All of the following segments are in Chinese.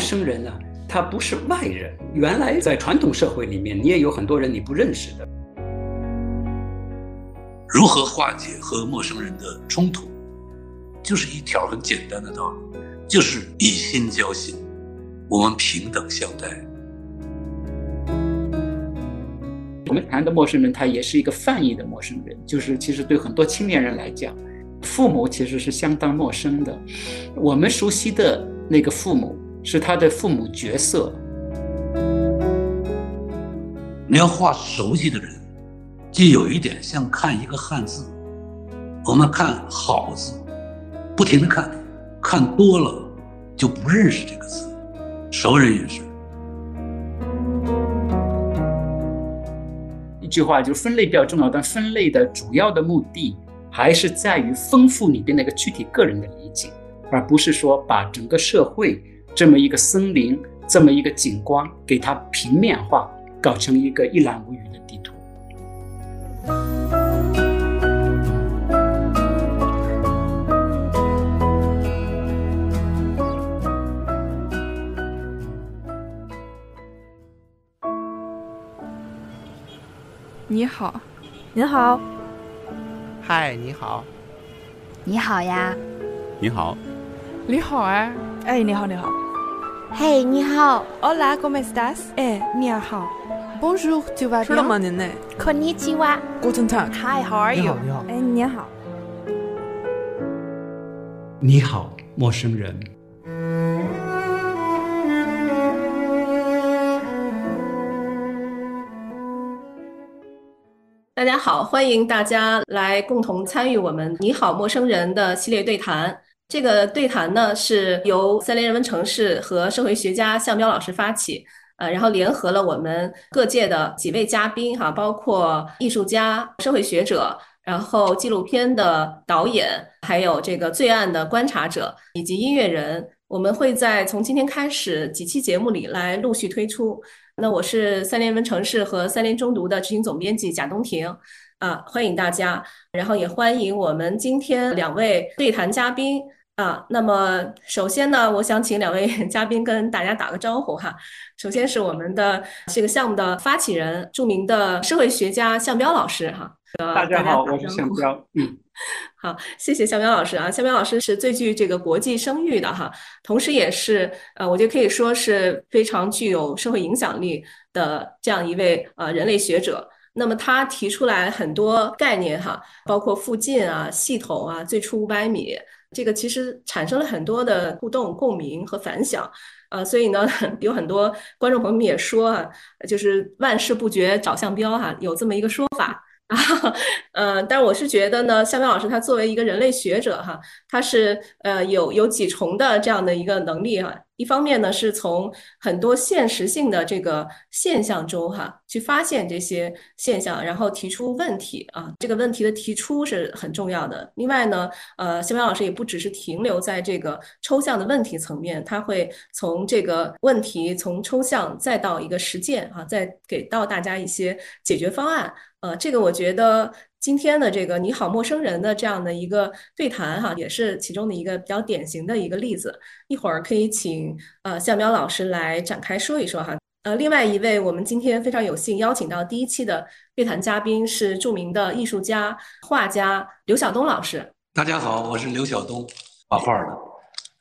生人呢，他不是外人。原来在传统社会里面，你也有很多人你不认识的。如何化解和陌生人的冲突，就是一条很简单的道理，就是以心交心，我们平等相待。我们谈的陌生人，他也是一个泛义的陌生人，就是其实对很多青年人来讲，父母其实是相当陌生的。我们熟悉的那个父母，是他的父母角色。你要画熟悉的人，就有一点像看一个汉字。我们看好字，不停的看，看多了就不认识这个字。熟人也是。一句话就是分类比较重要，但分类的主要的目的还是在于丰富里边那个具体个人的理解，而不是说把整个社会这么一个森林、这么一个景观给它平面化，搞成一个一览无余的地图。你好，您好，嗨，你好，你好呀，你好，你好啊，哎，你好，你好，嘿，你好，Hola，¿cómo estás？哎，你好，Bonjour，tu vas bien？吃了吗您呢？Konnichiwa，Guten Tag，Hi，How are you？你好，你好，哎，你好，你好，陌生人。大家好，欢迎大家来共同参与我们“你好，陌生人”的系列对谈。这个对谈呢，是由三联人文城市和社会学家向彪老师发起，呃，然后联合了我们各界的几位嘉宾哈，包括艺术家、社会学者，然后纪录片的导演，还有这个罪案的观察者以及音乐人。我们会在从今天开始几期节目里来陆续推出。那我是三联人文城市和三联中读的执行总编辑贾东婷，啊，欢迎大家，然后也欢迎我们今天两位对谈嘉宾啊。那么首先呢，我想请两位 嘉宾跟大家打个招呼哈。首先是我们的这个项目的发起人，著名的社会学家向彪老师哈。大家好，我是向彪。嗯。好，谢谢向彪老师啊。向彪老师是最具这个国际声誉的哈，同时也是呃，我觉得可以说是非常具有社会影响力的这样一位呃人类学者。那么他提出来很多概念哈，包括附近啊、系统啊、最初五百米，这个其实产生了很多的互动、共鸣和反响。呃，所以呢，有很多观众朋友们也说啊，就是万事不绝找向标哈，有这么一个说法。啊，呃，但我是觉得呢，向彪老师他作为一个人类学者哈，他是呃有有几重的这样的一个能力哈。一方面呢，是从很多现实性的这个现象中哈，去发现这些现象，然后提出问题啊。这个问题的提出是很重要的。另外呢，呃，向彪老师也不只是停留在这个抽象的问题层面，他会从这个问题从抽象再到一个实践啊，再给到大家一些解决方案。呃，这个我觉得。今天的这个“你好，陌生人”的这样的一个对谈，哈，也是其中的一个比较典型的一个例子。一会儿可以请呃向淼老师来展开说一说哈。呃，另外一位我们今天非常有幸邀请到第一期的对谈嘉宾是著名的艺术家、画家刘晓东老师。大家好，我是刘晓东，画画的。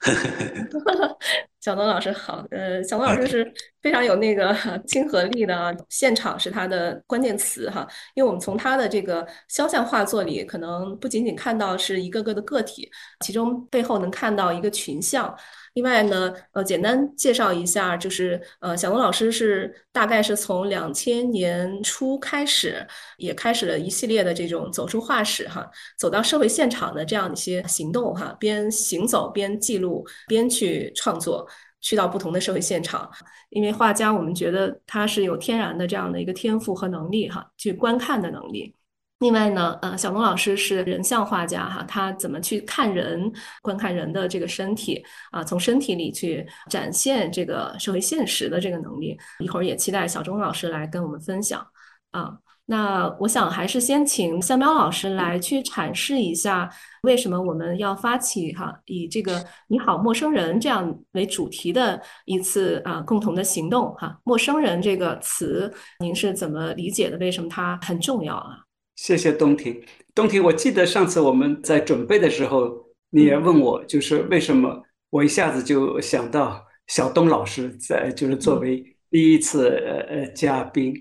小东老师好，呃，小东老师是非常有那个 亲和力的啊，现场是他的关键词哈，因为我们从他的这个肖像画作里，可能不仅仅看到是一个个的个体，其中背后能看到一个群像。另外呢，呃，简单介绍一下，就是呃，小龙老师是大概是从两千年初开始，也开始了一系列的这种走出画室哈，走到社会现场的这样一些行动哈，边行走边记录边去创作，去到不同的社会现场。因为画家，我们觉得他是有天然的这样的一个天赋和能力哈，去观看的能力。另外呢，呃，小龙老师是人像画家哈，他怎么去看人、观看人的这个身体啊，从身体里去展现这个社会现实的这个能力，一会儿也期待小钟老师来跟我们分享啊。那我想还是先请向彪老师来去阐释一下，为什么我们要发起哈以这个“你好，陌生人”这样为主题的一次啊共同的行动哈。陌生人这个词，您是怎么理解的？为什么它很重要啊？谢谢东婷。东婷，我记得上次我们在准备的时候，你也问我，就是为什么我一下子就想到小东老师在，就是作为第一次呃呃嘉宾。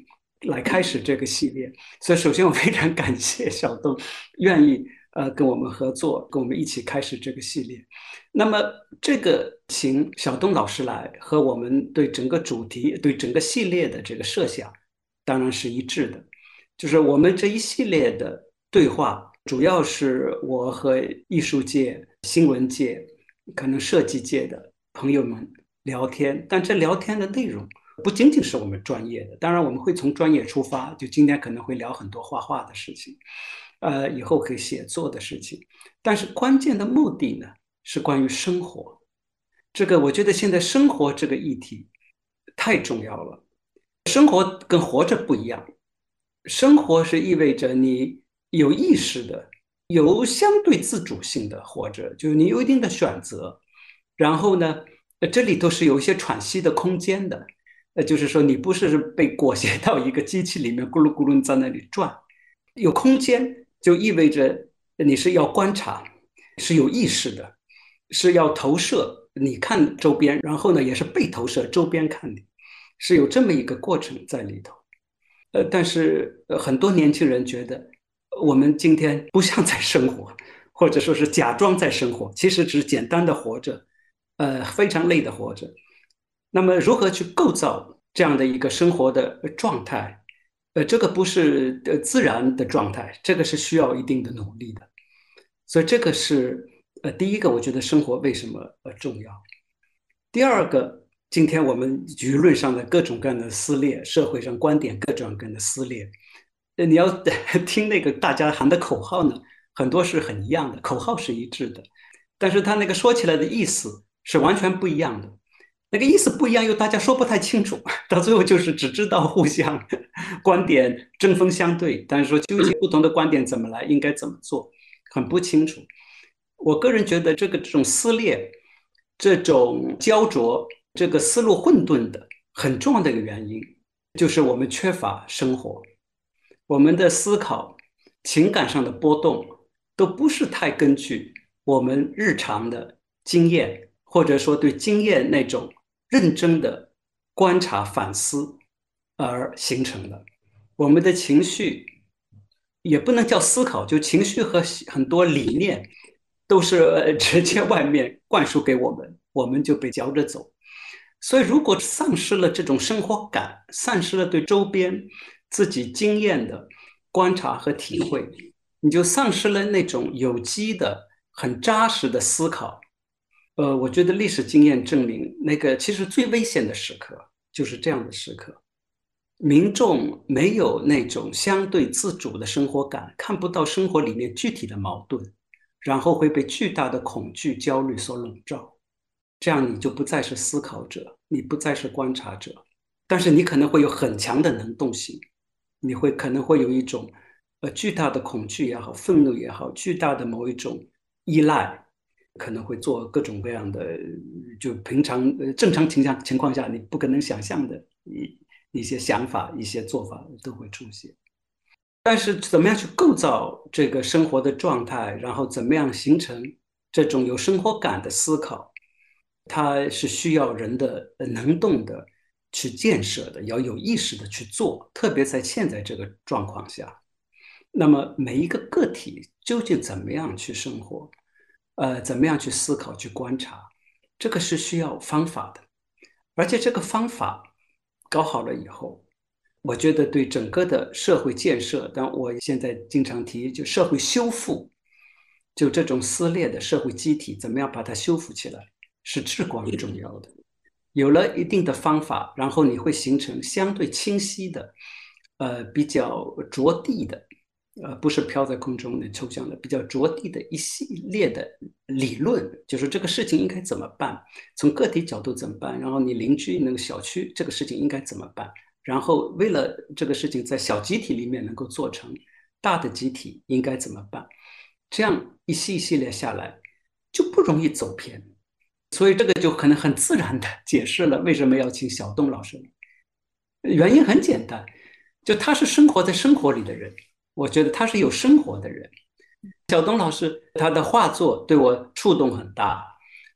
来开始这个系列，所以首先我非常感谢小东愿意呃跟我们合作，跟我们一起开始这个系列。那么这个请小东老师来和我们对整个主题、对整个系列的这个设想，当然是一致的。就是我们这一系列的对话，主要是我和艺术界、新闻界、可能设计界的朋友们聊天，但这聊天的内容。不仅仅是我们专业的，当然我们会从专业出发。就今天可能会聊很多画画的事情，呃，以后可以写作的事情。但是关键的目的呢，是关于生活。这个我觉得现在生活这个议题太重要了。生活跟活着不一样，生活是意味着你有意识的、有相对自主性的活着，就是你有一定的选择。然后呢，这里头是有一些喘息的空间的。呃就是说，你不是被裹挟到一个机器里面咕噜咕噜在那里转，有空间就意味着你是要观察，是有意识的，是要投射。你看周边，然后呢也是被投射，周边看你，是有这么一个过程在里头。呃，但是很多年轻人觉得我们今天不像在生活，或者说是假装在生活，其实只是简单的活着，呃，非常累的活着。那么，如何去构造这样的一个生活的状态？呃，这个不是呃自然的状态，这个是需要一定的努力的。所以，这个是呃第一个，我觉得生活为什么呃重要。第二个，今天我们舆论上的各种各样的撕裂，社会上观点各种各样的撕裂，呃，你要 听那个大家喊的口号呢，很多是很一样的，口号是一致的，但是他那个说起来的意思是完全不一样的。那个意思不一样，又大家说不太清楚，到最后就是只知道互相 观点针锋相对，但是说究竟不同的观点怎么来，应该怎么做，很不清楚。我个人觉得这个这种撕裂、这种焦灼、这个思路混沌的很重要的一个原因，就是我们缺乏生活，我们的思考、情感上的波动都不是太根据我们日常的经验，或者说对经验那种。认真的观察、反思而形成的，我们的情绪也不能叫思考，就情绪和很多理念都是直接外面灌输给我们，我们就被嚼着走。所以，如果丧失了这种生活感，丧失了对周边自己经验的观察和体会，你就丧失了那种有机的、很扎实的思考。呃，我觉得历史经验证明，那个其实最危险的时刻就是这样的时刻。民众没有那种相对自主的生活感，看不到生活里面具体的矛盾，然后会被巨大的恐惧、焦虑所笼罩。这样你就不再是思考者，你不再是观察者，但是你可能会有很强的能动性，你会可能会有一种呃巨大的恐惧也好，愤怒也好，巨大的某一种依赖。可能会做各种各样的，就平常呃正常情况情况下你不可能想象的一一些想法、一些做法都会出现。但是怎么样去构造这个生活的状态，然后怎么样形成这种有生活感的思考，它是需要人的能动的去建设的，要有意识的去做。特别在现在这个状况下，那么每一个个体究竟怎么样去生活？呃，怎么样去思考、去观察，这个是需要方法的，而且这个方法搞好了以后，我觉得对整个的社会建设，但我现在经常提，就社会修复，就这种撕裂的社会机体，怎么样把它修复起来，是至关重要的。有了一定的方法，然后你会形成相对清晰的，呃，比较着地的。呃，不是飘在空中的抽象的，比较着地的一系列的理论，就是这个事情应该怎么办，从个体角度怎么办，然后你邻居那个小区这个事情应该怎么办，然后为了这个事情在小集体里面能够做成，大的集体应该怎么办？这样一系一系列下来，就不容易走偏。所以这个就可能很自然的 解释了为什么要请小东老师。原因很简单，就他是生活在生活里的人，我觉得他是有生活的人。小东老师他的画作对我触动很大，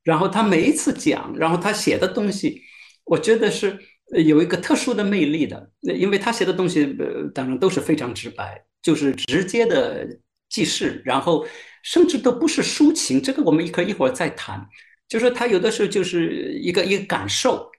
然后他每一次讲，然后他写的东西，我觉得是有一个特殊的魅力的，因为他写的东西呃当然都是非常直白，就是直接的记事，然后甚至都不是抒情，这个我们一可以一会儿再谈。就是他有的时候就是一个一个感受，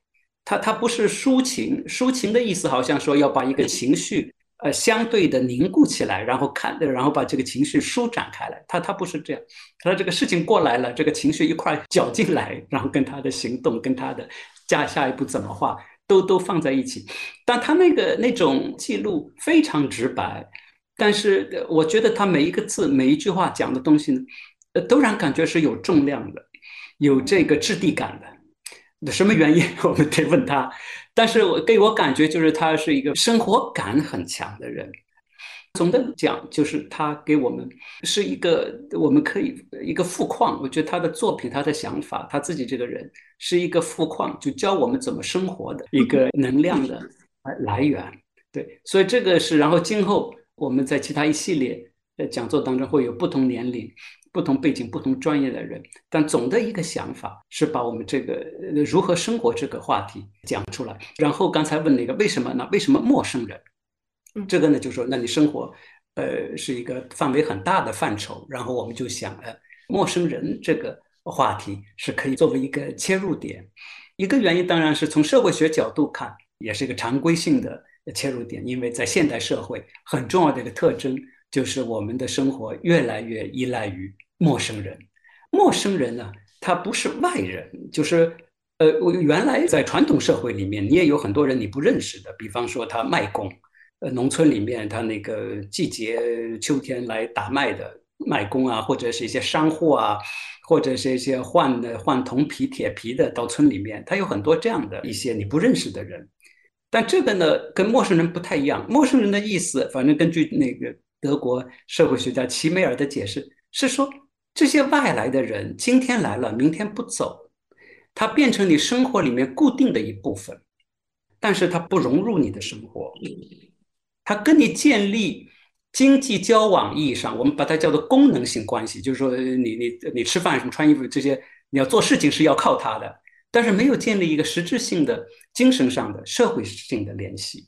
他他不是抒情，抒情的意思好像说要把一个情绪呃相对的凝固起来，然后看，然后把这个情绪舒展开来。他他不是这样，他这个事情过来了，这个情绪一块搅进来，然后跟他的行动，跟他的下下一步怎么画，都都放在一起。但他那个那种记录非常直白，但是我觉得他每一个字每一句话讲的东西呢，呃，都让感觉是有重量的。有这个质地感的，什么原因 我们得问他。但是我给我感觉就是他是一个生活感很强的人。总的讲，就是他给我们是一个我们可以一个富矿。我觉得他的作品、他的想法、他自己这个人是一个富矿，就教我们怎么生活的 一个能量的来源。对，所以这个是。然后今后我们在其他一系列的讲座当中会有不同年龄。不同背景、不同专业的人，但总的一个想法是把我们这个如何生活这个话题讲出来。然后刚才问那个为什么呢？为什么陌生人？这个呢，就说那你生活，呃，是一个范围很大的范畴。然后我们就想，呃，陌生人这个话题是可以作为一个切入点。一个原因当然是从社会学角度看，也是一个常规性的切入点，因为在现代社会很重要的一个特征就是我们的生活越来越依赖于。陌生人，陌生人呢？他不是外人，就是呃，我原来在传统社会里面，你也有很多人你不认识的。比方说，他卖工，呃，农村里面他那个季节秋天来打麦的卖工啊，或者是一些商户啊，或者是一些换的换铜皮铁皮的到村里面，他有很多这样的一些你不认识的人。但这个呢，跟陌生人不太一样。陌生人的意思，反正根据那个德国社会学家齐梅尔的解释，是说。这些外来的人今天来了，明天不走，他变成你生活里面固定的一部分，但是他不融入你的生活，他跟你建立经济交往意义上，我们把它叫做功能性关系，就是说你你你吃饭什么穿衣服这些，你要做事情是要靠他的，但是没有建立一个实质性的精神上的社会性的联系，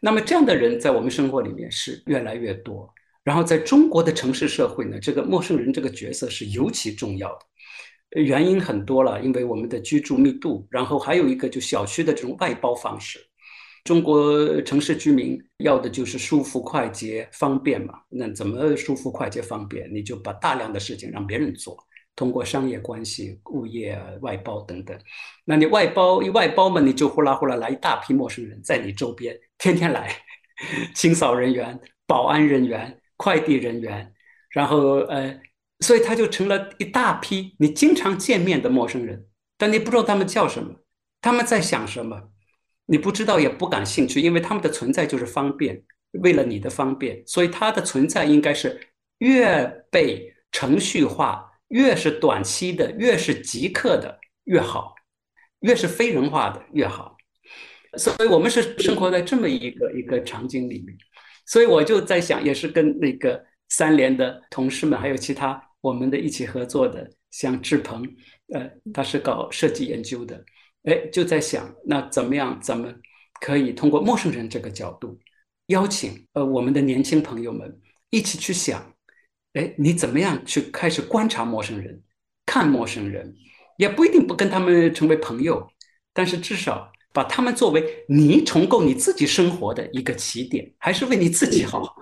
那么这样的人在我们生活里面是越来越多。然后在中国的城市社会呢，这个陌生人这个角色是尤其重要的，原因很多了，因为我们的居住密度，然后还有一个就小区的这种外包方式。中国城市居民要的就是舒服、快捷、方便嘛。那怎么舒服、快捷、方便？你就把大量的事情让别人做，通过商业关系、物业外包等等。那你外包一外包嘛，你就呼啦呼啦来一大批陌生人在你周边天天来，清扫人员、保安人员。快递人员，然后呃，所以他就成了一大批你经常见面的陌生人，但你不知道他们叫什么，他们在想什么，你不知道也不感兴趣，因为他们的存在就是方便，为了你的方便，所以他的存在应该是越被程序化，越是短期的，越是即刻的越好，越是非人化的越好，所以我们是生活在这么一个一个场景里面。所以我就在想，也是跟那个三联的同事们，还有其他我们的一起合作的，像志鹏，呃，他是搞设计研究的，哎，就在想，那怎么样，咱们可以通过陌生人这个角度，邀请呃我们的年轻朋友们一起去想，哎，你怎么样去开始观察陌生人，看陌生人，也不一定不跟他们成为朋友，但是至少。把他们作为你重构你自己生活的一个起点，还是为你自己好？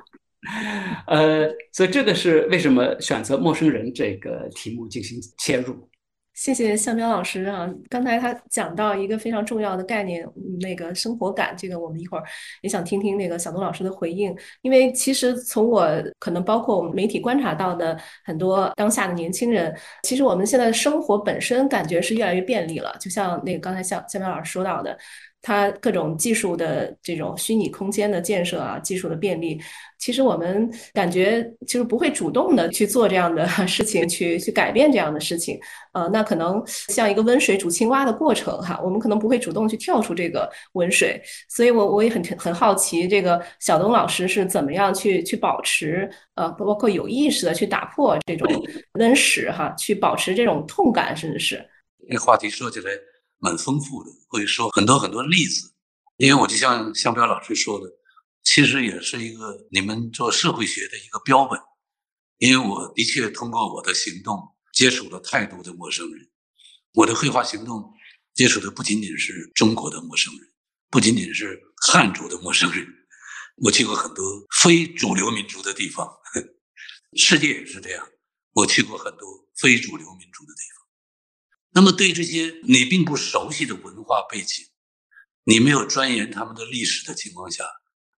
呃，所以这个是为什么选择陌生人这个题目进行切入。谢谢向彪老师啊！刚才他讲到一个非常重要的概念，那个生活感，这个我们一会儿也想听听那个小东老师的回应。因为其实从我可能包括我们媒体观察到的很多当下的年轻人，其实我们现在生活本身感觉是越来越便利了。就像那个刚才向向彪老师说到的。它各种技术的这种虚拟空间的建设啊，技术的便利，其实我们感觉就是不会主动的去做这样的 事情，去去改变这样的事情。呃，那可能像一个温水煮青蛙的过程哈，我们可能不会主动去跳出这个温水。所以，我我也很很好奇，这个小东老师是怎么样去去保持呃，包括有意识的去打破这种温室哈，去保持这种痛感，甚至是。这话题说起来。蛮丰富的，会说很多很多例子，因为我就像向彪老师说的，其实也是一个你们做社会学的一个标本，因为我的确通过我的行动接触了太多的陌生人，我的绘画行动接触的不仅仅是中国的陌生人，不仅仅是汉族的陌生人，我去过很多非主流民族的地方，世界也是这样，我去过很多非主流民族的地方。那么，对这些你并不熟悉的文化背景，你没有钻研他们的历史的情况下，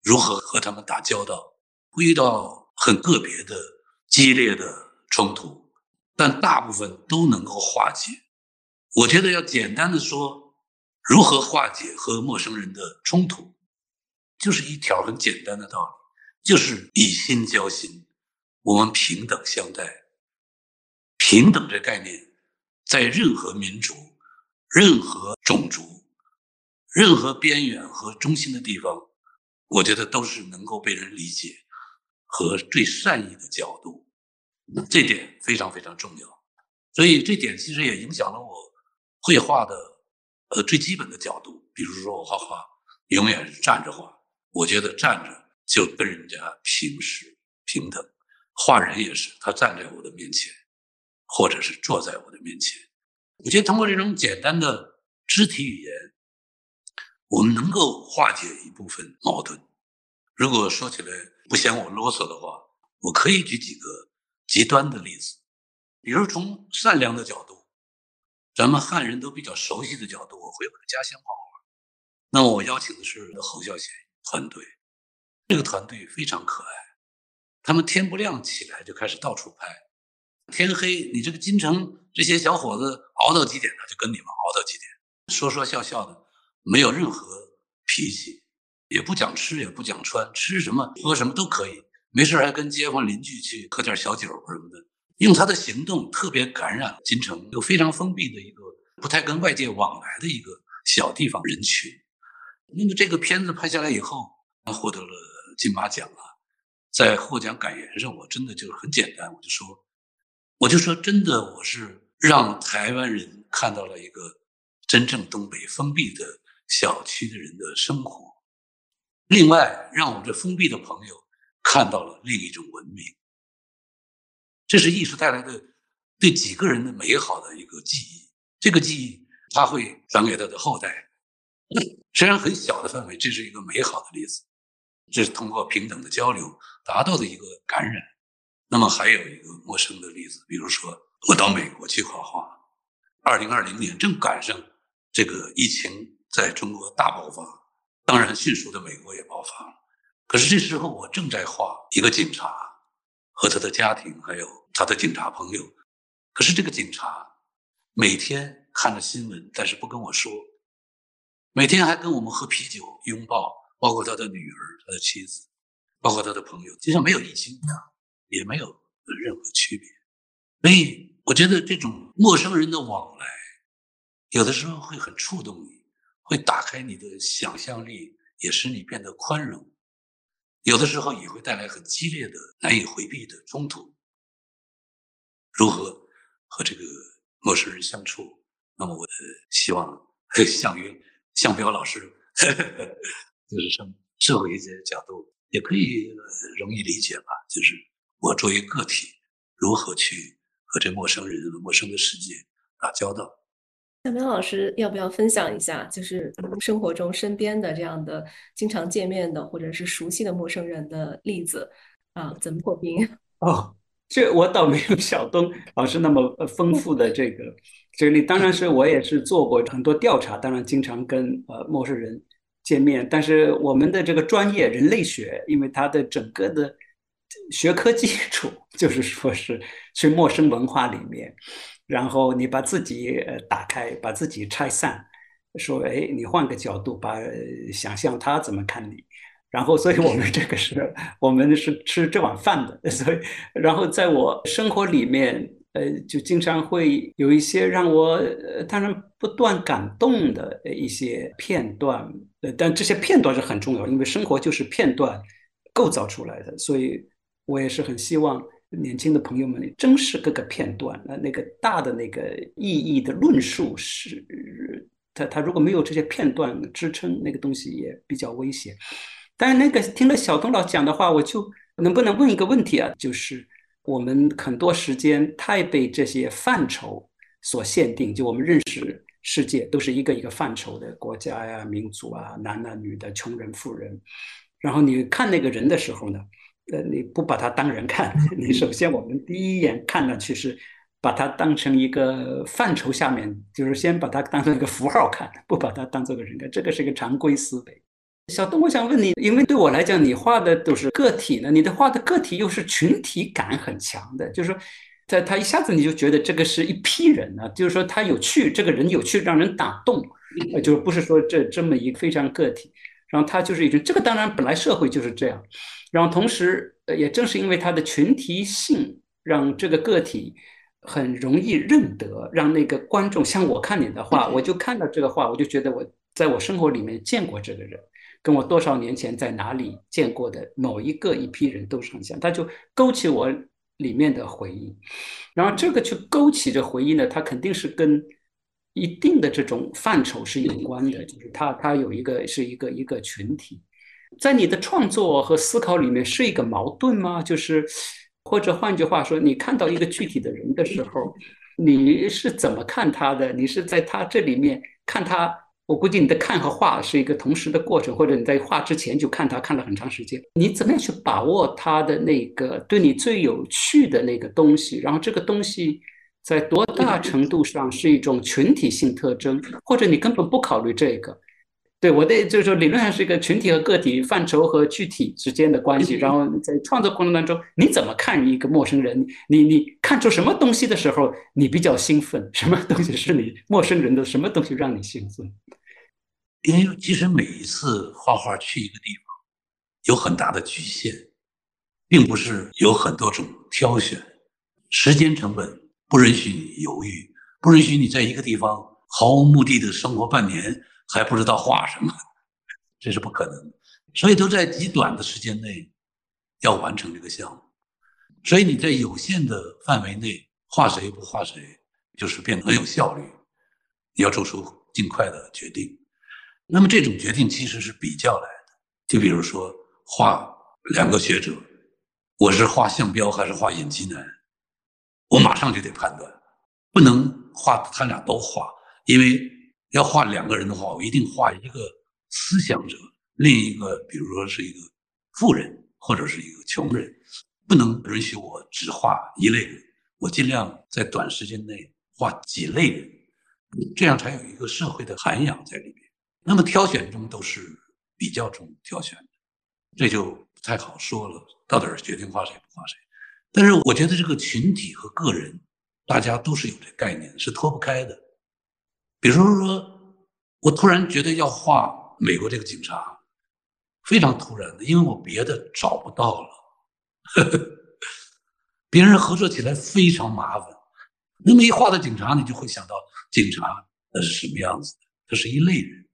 如何和他们打交道？会遇到很个别的激烈的冲突，但大部分都能够化解。我觉得要简单的说，如何化解和陌生人的冲突，就是一条很简单的道理，就是以心交心，我们平等相待。平等这概念。在任何民族、任何种族、任何边缘和中心的地方，我觉得都是能够被人理解和最善意的角度，这点非常非常重要。所以这点其实也影响了我绘画的呃最基本的角度。比如说我画画永远是站着画，我觉得站着就跟人家平视平等。画人也是，他站在我的面前。或者是坐在我的面前，我觉得通过这种简单的肢体语言，我们能够化解一部分矛盾。如果说起来不嫌我啰嗦的话，我可以举几个极端的例子，比如从善良的角度，咱们汉人都比较熟悉的角度，我回我的家乡画画。那么我邀请的是侯孝贤团队，这个团队非常可爱，他们天不亮起来就开始到处拍。天黑，你这个京城这些小伙子熬到几点呢？就跟你们熬到几点，说说笑笑的，没有任何脾气，也不讲吃，也不讲穿，吃什么喝什么都可以，没事还跟街坊邻居去喝点小酒什么的。用他的行动特别感染京城，有非常封闭的一个不太跟外界往来的一个小地方人群。那么这个片子拍下来以后，获得了金马奖啊，在获奖感言上，我真的就是很简单，我就说。我就说真的，我是让台湾人看到了一个真正东北封闭的小区的人的生活，另外让我这封闭的朋友看到了另一种文明。这是艺术带来的对几个人的美好的一个记忆，这个记忆他会传给他的后代。虽然很小的范围，这是一个美好的例子，这是通过平等的交流达到的一个感染。那么还有一个陌生的例子，比如说我到美国去画画，二零二零年正赶上这个疫情在中国大爆发，当然迅速的美国也爆发了。可是这时候我正在画一个警察和他的家庭，还有他的警察朋友。可是这个警察每天看着新闻，但是不跟我说，每天还跟我们喝啤酒、拥抱，包括他的女儿、他的妻子，包括他的朋友，就像没有疫情一样。也没有任何区别，所以我觉得这种陌生人的往来，有的时候会很触动你，会打开你的想象力，也使你变得宽容；有的时候也会带来很激烈的、难以回避的冲突。如何和这个陌生人相处？那么，我希望，向云、向彪老师，就是从社会一些角度，也可以容易理解吧，就是。我作为个体，如何去和这陌生人、陌生的世界打交道？夏苗老师，要不要分享一下，就是生活中身边的这样的经常见面的或者是熟悉的陌生人的例子啊？怎么破冰？哦，这我倒没有小东老师那么丰富的这个这个例。当然是我也是做过很多调查，当然经常跟呃陌生人见面。但是我们的这个专业人类学，因为它的整个的。学科 基础 就是说是去陌生文化里面，然后你把自己打开，把自己拆散，说，哎，你换个角度，把想象他怎么看你。然后，所以我们这个是，我们是吃这碗饭的。所以，然后在我生活里面，呃，就经常会有一些让我当然不断感动的一些片段。呃，但这些片段是很重要，因为生活就是片段构造出来的。所以我也是很希望年轻的朋友们珍视各个片段。那那个大的那个意义的论述是，他他如果没有这些片段支撑，那个东西也比较危险。但是那个听了小东老讲的话，我就能不能问一个问题啊？就是我们很多时间太被这些范畴所限定，就我们认识世界都是一个一个范畴的国家呀、民族啊、男的、女的、穷人、富人。然后你看那个人的时候呢，呃，你不把它当人看，你首先我们第一眼看上去是把它当成一个范畴下面，就是先把它当成一个符号看，不把它当做个人看，这个是一个常规思维。小东，我想问你，因为对我来讲，你画的都是个体呢，你的画的个体又是群体感很强的，就是说，在他一下子你就觉得这个是一批人呢，就是说他有趣，这个人有趣，让人打动，呃，就不是说这这么一个非常个体，然后他就是一种，这个当然本来社会就是这样，然后同时，呃，也正是因为他的群体性，让这个个体很容易认得，让那个观众像我看你的画，我就看到这个画，我就觉得我在我生活里面见过这个人。跟我多少年前在哪里见过的某一个一批人都是很像，他就勾起我里面的回忆，然后这个去勾起这回忆呢，它肯定是跟一定的这种范畴是有关的，就是它它有一个是一个一个群体，在你的创作和思考里面是一个矛盾吗？就是或者换句话说，你看到一个具体的人的时候，你是怎么看他的？你是在他这里面看他？我估计你的看和画是一个同时的过程，或者你在画之前就看他看了很长时间。你怎么样去把握他的那个对你最有趣的那个东西？然后这个东西在多大程度上是一种群体性特征，或者你根本不考虑这个？对我的就是说，理论上是一个群体和个体范畴和具体之间的关系。然后在创作过程当中，你怎么看一个陌生人？你你看出什么东西的时候，你比较兴奋？什么东西是你陌生人的？什么东西让你兴奋？因为其实每一次画画去一个地方，有很大的局限，并不是有很多种挑选。时间成本不允许你犹豫，不允许你在一个地方毫无目的的生活半年还不知道画什么，这是不可能的。所以都在极短的时间内要完成这个项目。所以你在有限的范围内画谁不画谁，就是变得很有效率。你要做出尽快的决定。那么这种决定其实是比较来的，就比如说画两个学者，我是画项彪还是画尹吉南，我马上就得判断，不能画他俩都画，因为要画两个人的话，我一定画一个思想者，另一个比如说是一个富人或者是一个穷人，不能允许我只画一类人，我尽量在短时间内画几类人，这样才有一个社会的涵养在里面。那么挑选中都是比较中挑选的，这就不太好说了，到底是决定画谁不画谁。但是我觉得这个群体和个人，大家都是有这概念，是脱不开的。比如说，我突然觉得要画美国这个警察，非常突然的，因为我别的找不到了，别人合作起来非常麻烦。那么一画到警察，你就会想到警察那是什么样子的？他是一类人。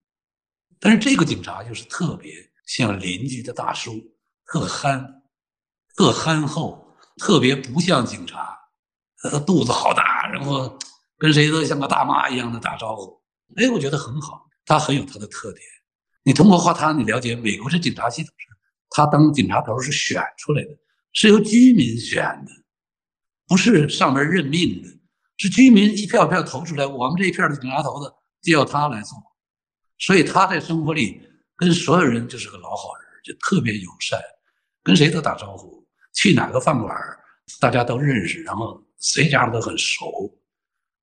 但是这个警察就是特别像邻居的大叔，特憨，特憨厚，特别不像警察。他肚子好大，然后跟谁都像个大妈一样的打招呼。哎，我觉得很好，他很有他的特点。你通过画他，你了解美国这警察系统是，他当警察头是选出来的，是由居民选的，不是上面任命的，是居民一票一票投出来，我们这一片的警察头子就要他来做。所以他在生活里跟所有人就是个老好人，就特别友善，跟谁都打招呼，去哪个饭馆大家都认识，然后谁家都很熟。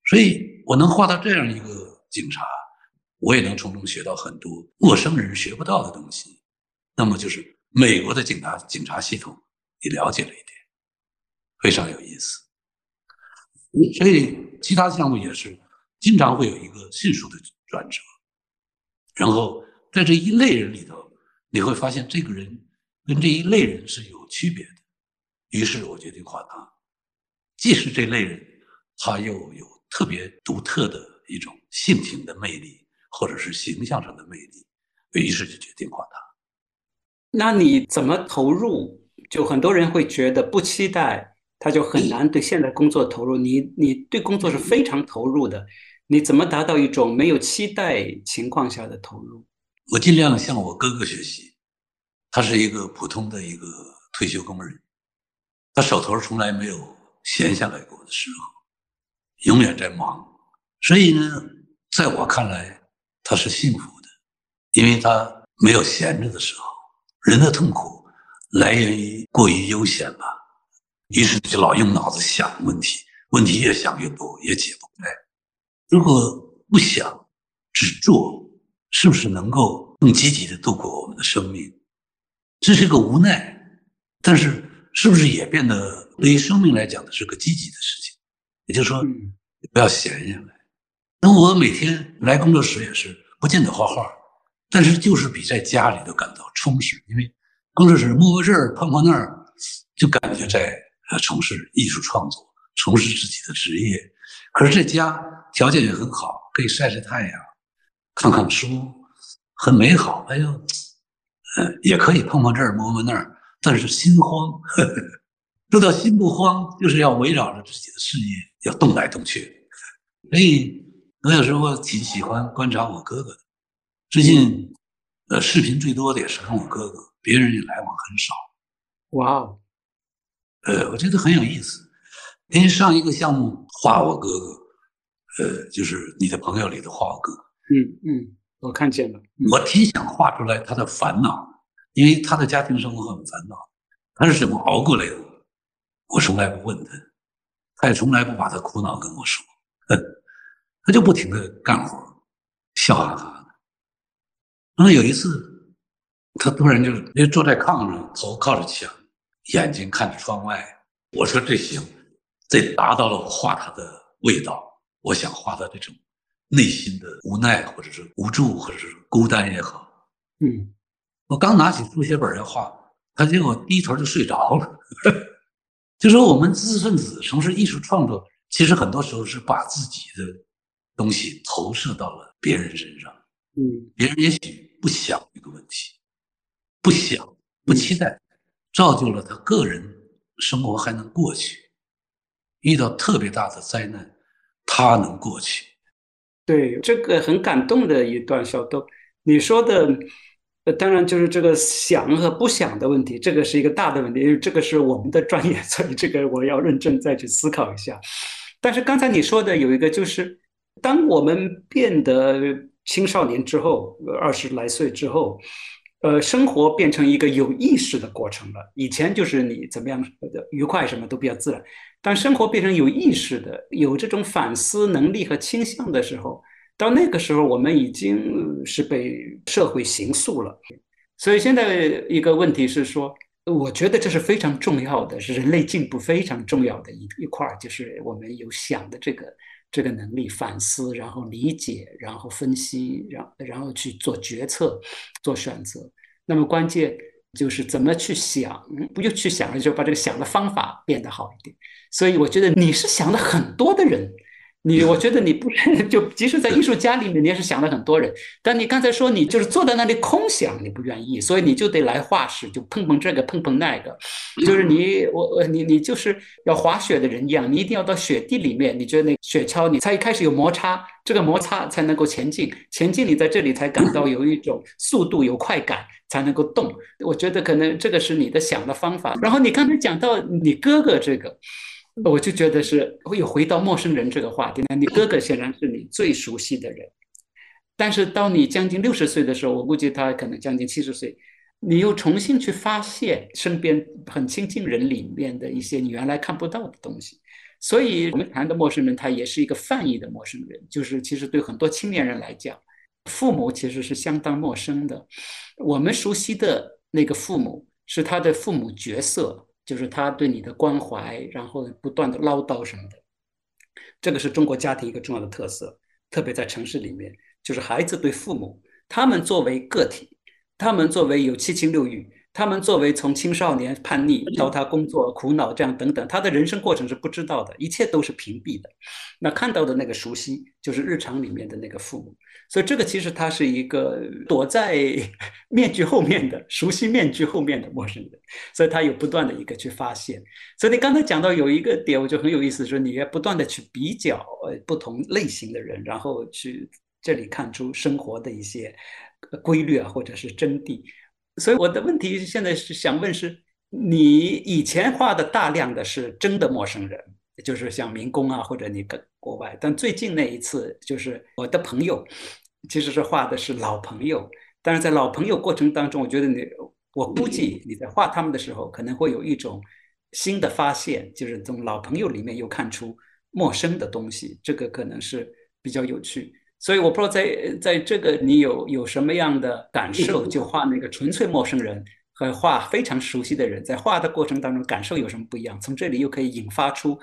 所以我能画到这样一个警察，我也能从中学到很多陌生人学不到的东西。那么就是美国的警察警察系统，你了解了一点，非常有意思。所以其他项目也是经常会有一个迅速的转折。然后在这一类人里头，你会发现这个人跟这一类人是有区别的。于是我决定画他，既是这类人，他又有特别独特的一种性情的魅力，或者是形象上的魅力。于是就决定画他。那你怎么投入？就很多人会觉得不期待，他就很难对现在工作投入。你你对工作是非常投入的，你怎么达到一种没有期待情况下的投入？我尽量向我哥哥学习，他是一个普通的一个退休工人，他手头从来没有闲下来过的时候，永远在忙。所以呢，在我看来，他是幸福的，因为他没有闲着的时候。人的痛苦。来源于过于悠闲吧，于是就老用脑子想问题，问题越想越多，也解不开。如果不想，只做，是不是能够更积极的度过我们的生命？这是个无奈，但是是不是也变得对于生命来讲呢是个积极的事情？也就是说，不要闲下来。那我每天来工作室也是不见得画画，但是就是比在家里头感到充实，因为。工作室摸摸这儿碰碰那儿，就感觉在呃从事艺术创作，从事自己的职业。可是这家条件也很好，可以晒晒太阳，看看书，很美好。哎呦，呃，也可以碰碰这儿摸摸那儿，但是心慌。呵 呵说到心不慌，就是要围绕着自己的事业要动来动去。所以我有时候挺喜欢观察我哥哥的。最近，呃，视频最多的也是跟我哥哥。别人也来往很少，哇哦，呃，我觉得很有意思。因为上一个项目画我哥哥，呃，就是你的朋友里的画我哥哥。嗯嗯，我看见了。我挺想画出来他的烦恼，因为他的家庭生活很烦恼，他是怎么熬过来的？我从来不问他，他也从来不把他苦恼跟我说，他就不停的干活，笑哈哈的。那么有一次。他突然就就坐在炕上，头靠着墙，眼睛看着窗外。我说这行，这达到了我画他的味道。我想画他这种内心的无奈，或者是无助，或者是孤单也好。嗯，我刚拿起书写本要画，他结果低头就睡着了。就说我们知识分子从事艺术创作，其实很多时候是把自己的东西投射到了别人身上。嗯，别人也许不想这个问题。不想，不期待，造就了他个人生活还能过去。遇到特别大的灾难，他能过去。对，这个很感动的一段小豆。你说的，当然就是这个想和不想的问题，这个是一个大的问题，因为这个是我们的专业，所以这个我要认真再去思考一下。但是刚才你说的有一个，就是当我们变得青少年之后，二十来岁之后。呃，生活变成一个有意识的过程了。以前就是你怎么样愉快，什么都比较自然。当生活变成有意识的、有这种反思能力和倾向的时候，到那个时候，我们已经是被社会刑诉了。所以现在一个问题是说，我觉得这是非常重要的，是人类进步非常重要的一一块，就是我们有想的这个。这个能力反思，然后理解，然后分析，然然后去做决策、做选择。那么关键就是怎么去想，不就去想了，就把这个想的方法变得好一点。所以我觉得你是想的很多的人。你我觉得你不就即使在艺术家里面，你也是想了很多人。但你刚才说你就是坐在那里空想，你不愿意，所以你就得来画室，就碰碰这个碰碰那个。就是你我我你你就是要滑雪的人一样，你一定要到雪地里面，你觉得那雪橇你才一开始有摩擦，这个摩擦才能够前进，前进你在这里才感到有一种速度有快感才能够动。我觉得可能这个是你的想的方法。然后你刚才讲到你哥哥这个。我就觉得是会有回到陌生人这个话题。那你哥哥显然是你最熟悉的人，但是到你将近六十岁的时候，我估计他可能将近七十岁，你又重新去发现身边很亲近人里面的一些你原来看不到的东西。所以我们谈的陌生人，他也是一个泛义的陌生人，就是其实对很多青年人来讲，父母其实是相当陌生的。我们熟悉的那个父母是他的父母角色。就是他对你的关怀，然后不断的唠叨什么的，这个是中国家庭一个重要的特色，特别在城市里面，就是孩子对父母他们作为个体，他们作为有七情六欲。他们作为从青少年叛逆到他工作苦恼这样等等，他的人生过程是不知道的，一切都是屏蔽的。那看到的那个熟悉，就是日常里面的那个父母。所以这个其实他是一个躲在面具后面的熟悉面具后面的陌生人，所以他有不断的一个去发现。所以你刚才讲到有一个点，我觉得很有意思，说你要不断的去比较呃不同类型的人，然后去这里看出生活的一些规律啊，或者是真谛。所以我的问题现在是想问：是你以前画的大量的是真的陌生人，就是像民工啊，或者你跟国外。但最近那一次，就是我的朋友，其实是画的是老朋友。但是在老朋友过程当中，我觉得你，我估计你在画他们的时候，可能会有一种新的发现，就是从老朋友里面又看出陌生的东西，这个可能是比较有趣。所以我不知道在在这个你有有什么样的感受？就画那个纯粹陌生人和画非常熟悉的人，在画的过程当中感受有什么不一样？从这里又可以引发出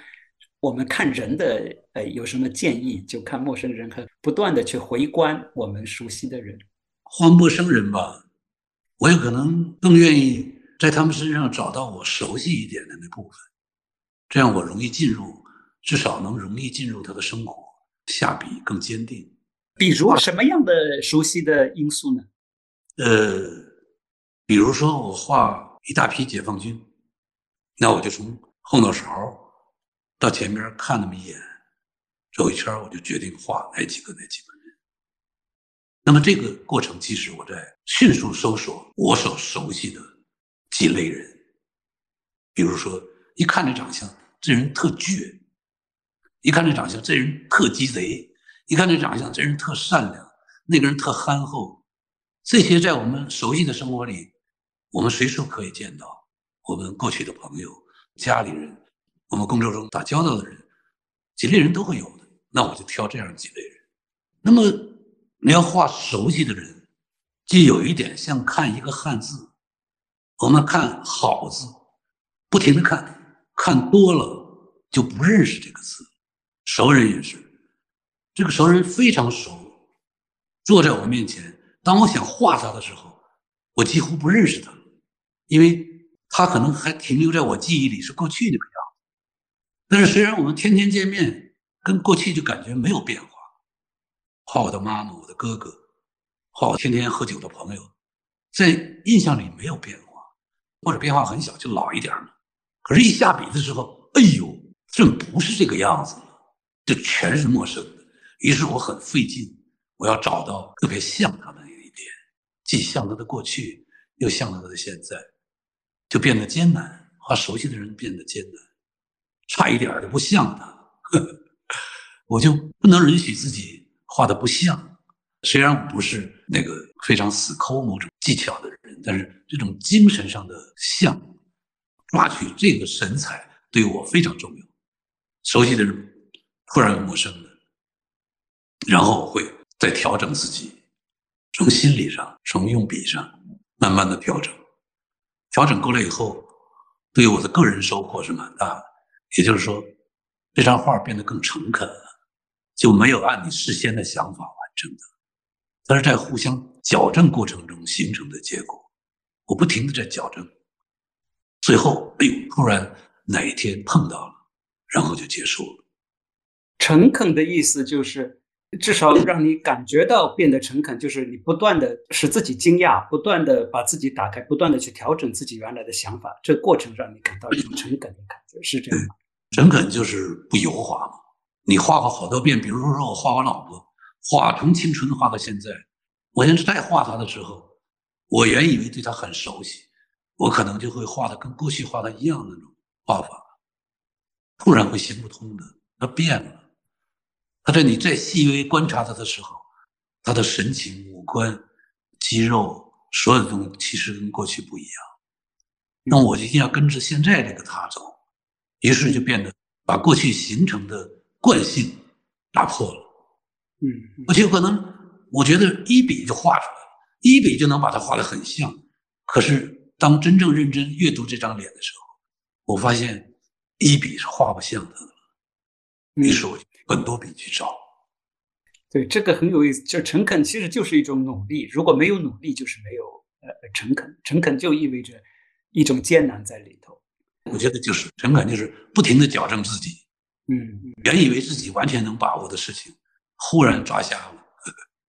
我们看人的呃有什么建议？就看陌生人和不断的去回观我们熟悉的人。画陌生人吧，我有可能更愿意在他们身上找到我熟悉一点的那部分，这样我容易进入，至少能容易进入他的生活，下笔更坚定。比如什么样的熟悉的因素呢？呃，比如说我画一大批解放军，那我就从后脑勺到前边看那么一眼，走一圈我就决定画哪几个哪几个人。那么这个过程其实我在迅速搜索我所熟悉的几类人，比如说一看这长相，这人特倔；一看这长相，这人特鸡贼。你看这长相，这人特善良，那个人特憨厚，这些在我们熟悉的生活里，我们随处可以见到。我们过去的朋友、家里人，我们工作中打交道的人，几类人都会有的。那我就挑这样几类人。那么你要画熟悉的人，就有一点像看一个汉字，我们看好字，不停的看，看多了就不认识这个字。熟人也是。这个熟人非常熟，坐在我面前。当我想画他的时候，我几乎不认识他，因为他可能还停留在我记忆里是过去那个样子。但是虽然我们天天见面，跟过去就感觉没有变化。画我的妈妈、我的哥哥，画我天天喝酒的朋友，在印象里没有变化，或者变化很小，就老一点了。可是，一下笔的时候，哎呦，这不是这个样子了，这全是陌生。于是我很费劲，我要找到特别像他的一点，既像他的过去，又像他的现在，就变得艰难。画熟悉的人变得艰难，差一点就不像他，我就不能允许自己画的不像。虽然我不是那个非常死抠某种技巧的人，但是这种精神上的像，抓取这个神采对我非常重要。熟悉的人突然陌生了。然后我会再调整自己，从心理上，从用笔上，慢慢的调整。调整过来以后，对于我的个人收获是蛮大的。也就是说，这张画变得更诚恳了，就没有按你事先的想法完成的，它是在互相矫正过程中形成的结果。我不停的在矫正，最后，哎呦，突然哪一天碰到了，然后就结束了。诚恳的意思就是。至少让你感觉到变得诚恳，就是你不断的使自己惊讶，不断的把自己打开，不断的去调整自己原来的想法，这过程让你感到一种诚恳的感觉，是这样吗？诚恳就是不油滑嘛。你画过好多遍，比如说说我画我老婆，画从青春画到现在，我现在再画她的时候，我原以为对她很熟悉，我可能就会画的跟过去画的一样那种画法，突然会行不通的，她变了。他在你再细微观察他的时候，他的神情、五官、肌肉，所有的东西其实跟过去不一样。那我就一定要跟着现在这个他走，于是就变得把过去形成的惯性打破了。嗯，而且可能我觉得一笔就画出来了，一笔就能把它画得很像。可是当真正认真阅读这张脸的时候，我发现一笔是画不像他的。于是我就。很多笔去找，对，这个很有意思。就诚恳其实就是一种努力，如果没有努力，就是没有呃诚恳。诚恳就意味着一种艰难在里头。我觉得就是诚恳，就是不停的矫正自己。嗯，原以为自己完全能把握的事情，忽然抓瞎了，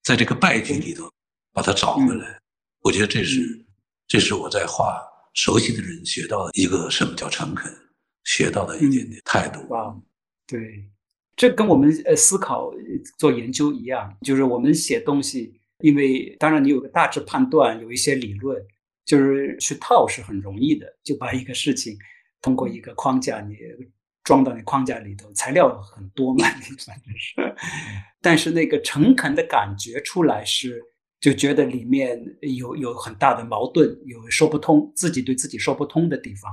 在这个败局里头把它找回来。我觉得这是，这是我在画熟悉的人学到的一个什么叫诚恳，学到的一点点态度。哇，对。这跟我们呃思考做研究一样，就是我们写东西，因为当然你有个大致判断，有一些理论，就是去套是很容易的，就把一个事情通过一个框架你装到那框架里头，材料很多嘛，反正是。但是那个诚恳的感觉出来是，就觉得里面有有很大的矛盾，有说不通，自己对自己说不通的地方，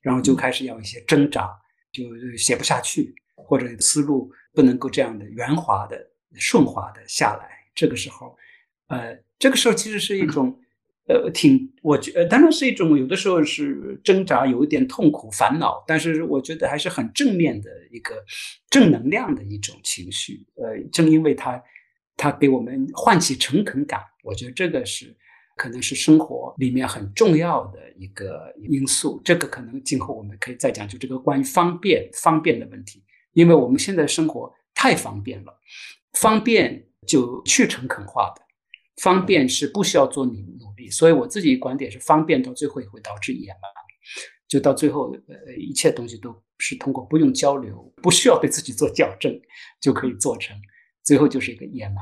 然后就开始要一些挣扎，就写不下去。或者思路不能够这样的圆滑的、顺滑的下来，这个时候，呃，这个时候其实是一种，呃，挺我觉，呃，当然是一种有的时候是挣扎，有一点痛苦、烦恼，但是我觉得还是很正面的一个正能量的一种情绪。呃，正因为它，它给我们唤起诚恳感，我觉得这个是可能是生活里面很重要的一个因素。这个可能今后我们可以再讲，就这个关于方便方便的问题。因为我们现在生活太方便了，方便就去诚恳化的，方便是不需要做你努力，所以我自己观点是，方便到最后也会导致野蛮，就到最后，呃，一切东西都是通过不用交流，不需要对自己做矫正就可以做成，最后就是一个野蛮。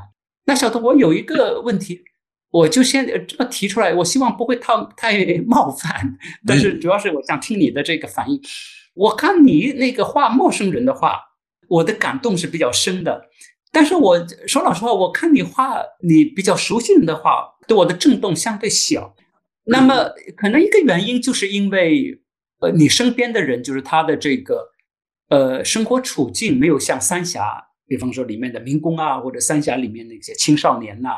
那小东，我有一个问题，我就先这么提出来，我希望不会太太冒犯，但是主要是我想听你的这个反应。我看你那个画陌生人的话，我的感动是比较深的。但是我说老实话，我看你画你比较熟悉人的话，对我的震动相对小。那么可能一个原因就是因为，呃，你身边的人就是他的这个，呃，生活处境没有像三峡。比方说里面的民工啊，或者三峡里面那些青少年呐，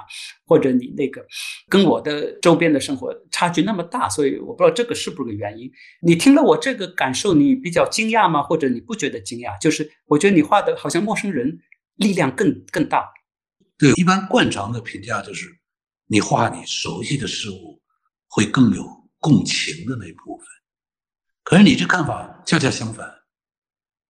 或者你那个跟我的周边的生活差距那么大，所以我不知道这个是不是个原因。你听了我这个感受，你比较惊讶吗？或者你不觉得惊讶？就是我觉得你画的好像陌生人力量更更大。对，一般惯常的评价就是，你画你熟悉的事物会更有共情的那部分。可是你这看法恰恰相反，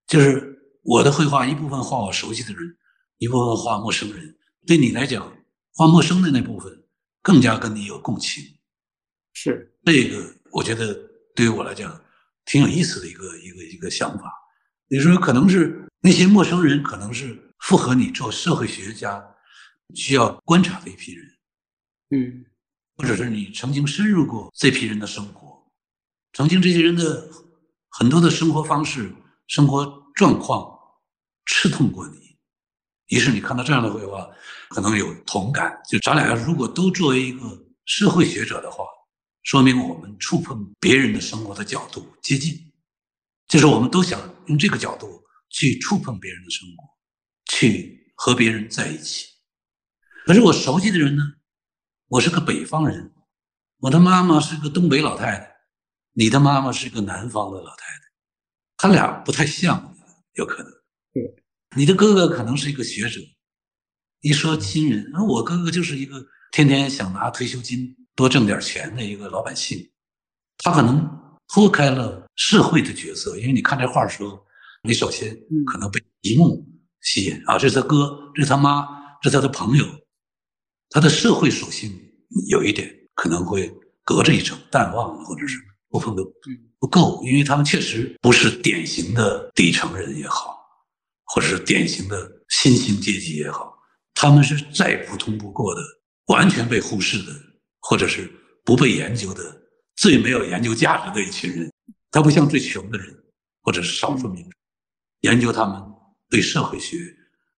就是。我的绘画一部分画我熟悉的人，一部分画陌生人。对你来讲，画陌生的那部分更加跟你有共情。是这个，我觉得对于我来讲挺有意思的一个一个一个想法。你说可能是那些陌生人，可能是符合你做社会学家需要观察的一批人。嗯，或者是你曾经深入过这批人的生活，曾经这些人的很多的生活方式、生活状况。刺痛过你，于是你看到这样的绘画，可能有同感。就咱俩如果都作为一个社会学者的话，说明我们触碰别人的生活的角度接近，就是我们都想用这个角度去触碰别人的生活，去和别人在一起。可是我熟悉的人呢，我是个北方人，我的妈妈是个东北老太太，你的妈妈是个南方的老太太，他俩不太像，有可能。对，你的哥哥可能是一个学者，一说亲人，那我哥哥就是一个天天想拿退休金多挣点钱的一个老百姓，他可能脱开了社会的角色，因为你看这画的时候，你首先可能被一幕吸引啊，这是他哥，这是他妈，这是他的朋友，他的社会属性有一点可能会隔着一层淡忘了，或者是部分的不够，因为他们确实不是典型的底层人也好。或者是典型的新兴阶级也好，他们是再普通不过的，完全被忽视的，或者是不被研究的，最没有研究价值的一群人。他不像最穷的人，或者是少数民族，研究他们对社会学、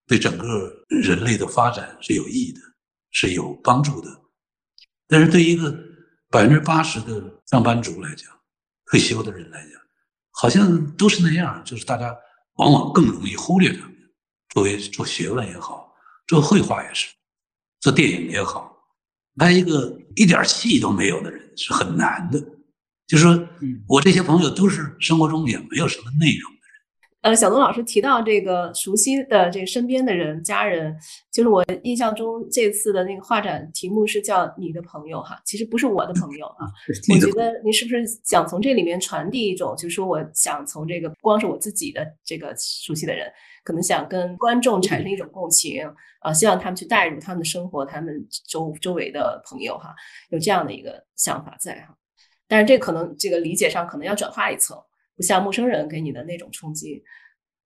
对整个人类的发展是有益的，是有帮助的。但是对一个百分之八十的上班族来讲，退休的人来讲，好像都是那样，就是大家。往往更容易忽略他们。作为做学问也好，做绘画也是，做电影也好，拍一个一点戏都没有的人是很难的。就是说，我这些朋友都是生活中也没有什么内容。呃，小东老师提到这个熟悉的这个身边的人、家人，就是我印象中这次的那个画展题目是叫“你的朋友”哈，其实不是我的朋友啊。我觉得您是不是想从这里面传递一种，就是说我想从这个不光是我自己的这个熟悉的人，可能想跟观众产生一种共情啊，希望他们去带入他们的生活，他们周周围的朋友哈，有这样的一个想法在哈。但是这可能这个理解上可能要转化一层。不像陌生人给你的那种冲击，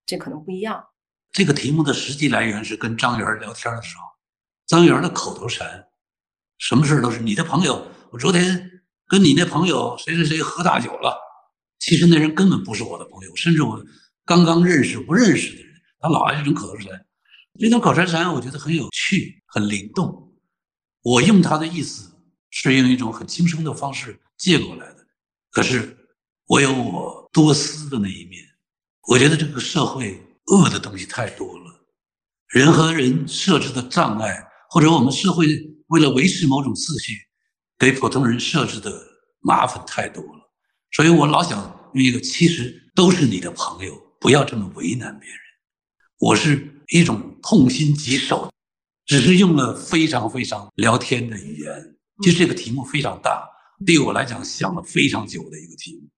这可能不一样。这个题目的实际来源是跟张元聊天的时候，张元的口头禅，什么事都是你的朋友。我昨天跟你那朋友谁谁谁喝大酒了，其实那人根本不是我的朋友，甚至我刚刚认识不认识的人，他老爱这种口头禅。这种口头禅我觉得很有趣，很灵动。我用他的意思是用一种很轻松的方式借过来的，可是。我有我多思的那一面，我觉得这个社会恶的东西太多了，人和人设置的障碍，或者我们社会为了维持某种秩序，给普通人设置的麻烦太多了。所以我老想用一个，其实都是你的朋友，不要这么为难别人。我是一种痛心疾首，只是用了非常非常聊天的语言。其实这个题目非常大，对我来讲想了非常久的一个题目。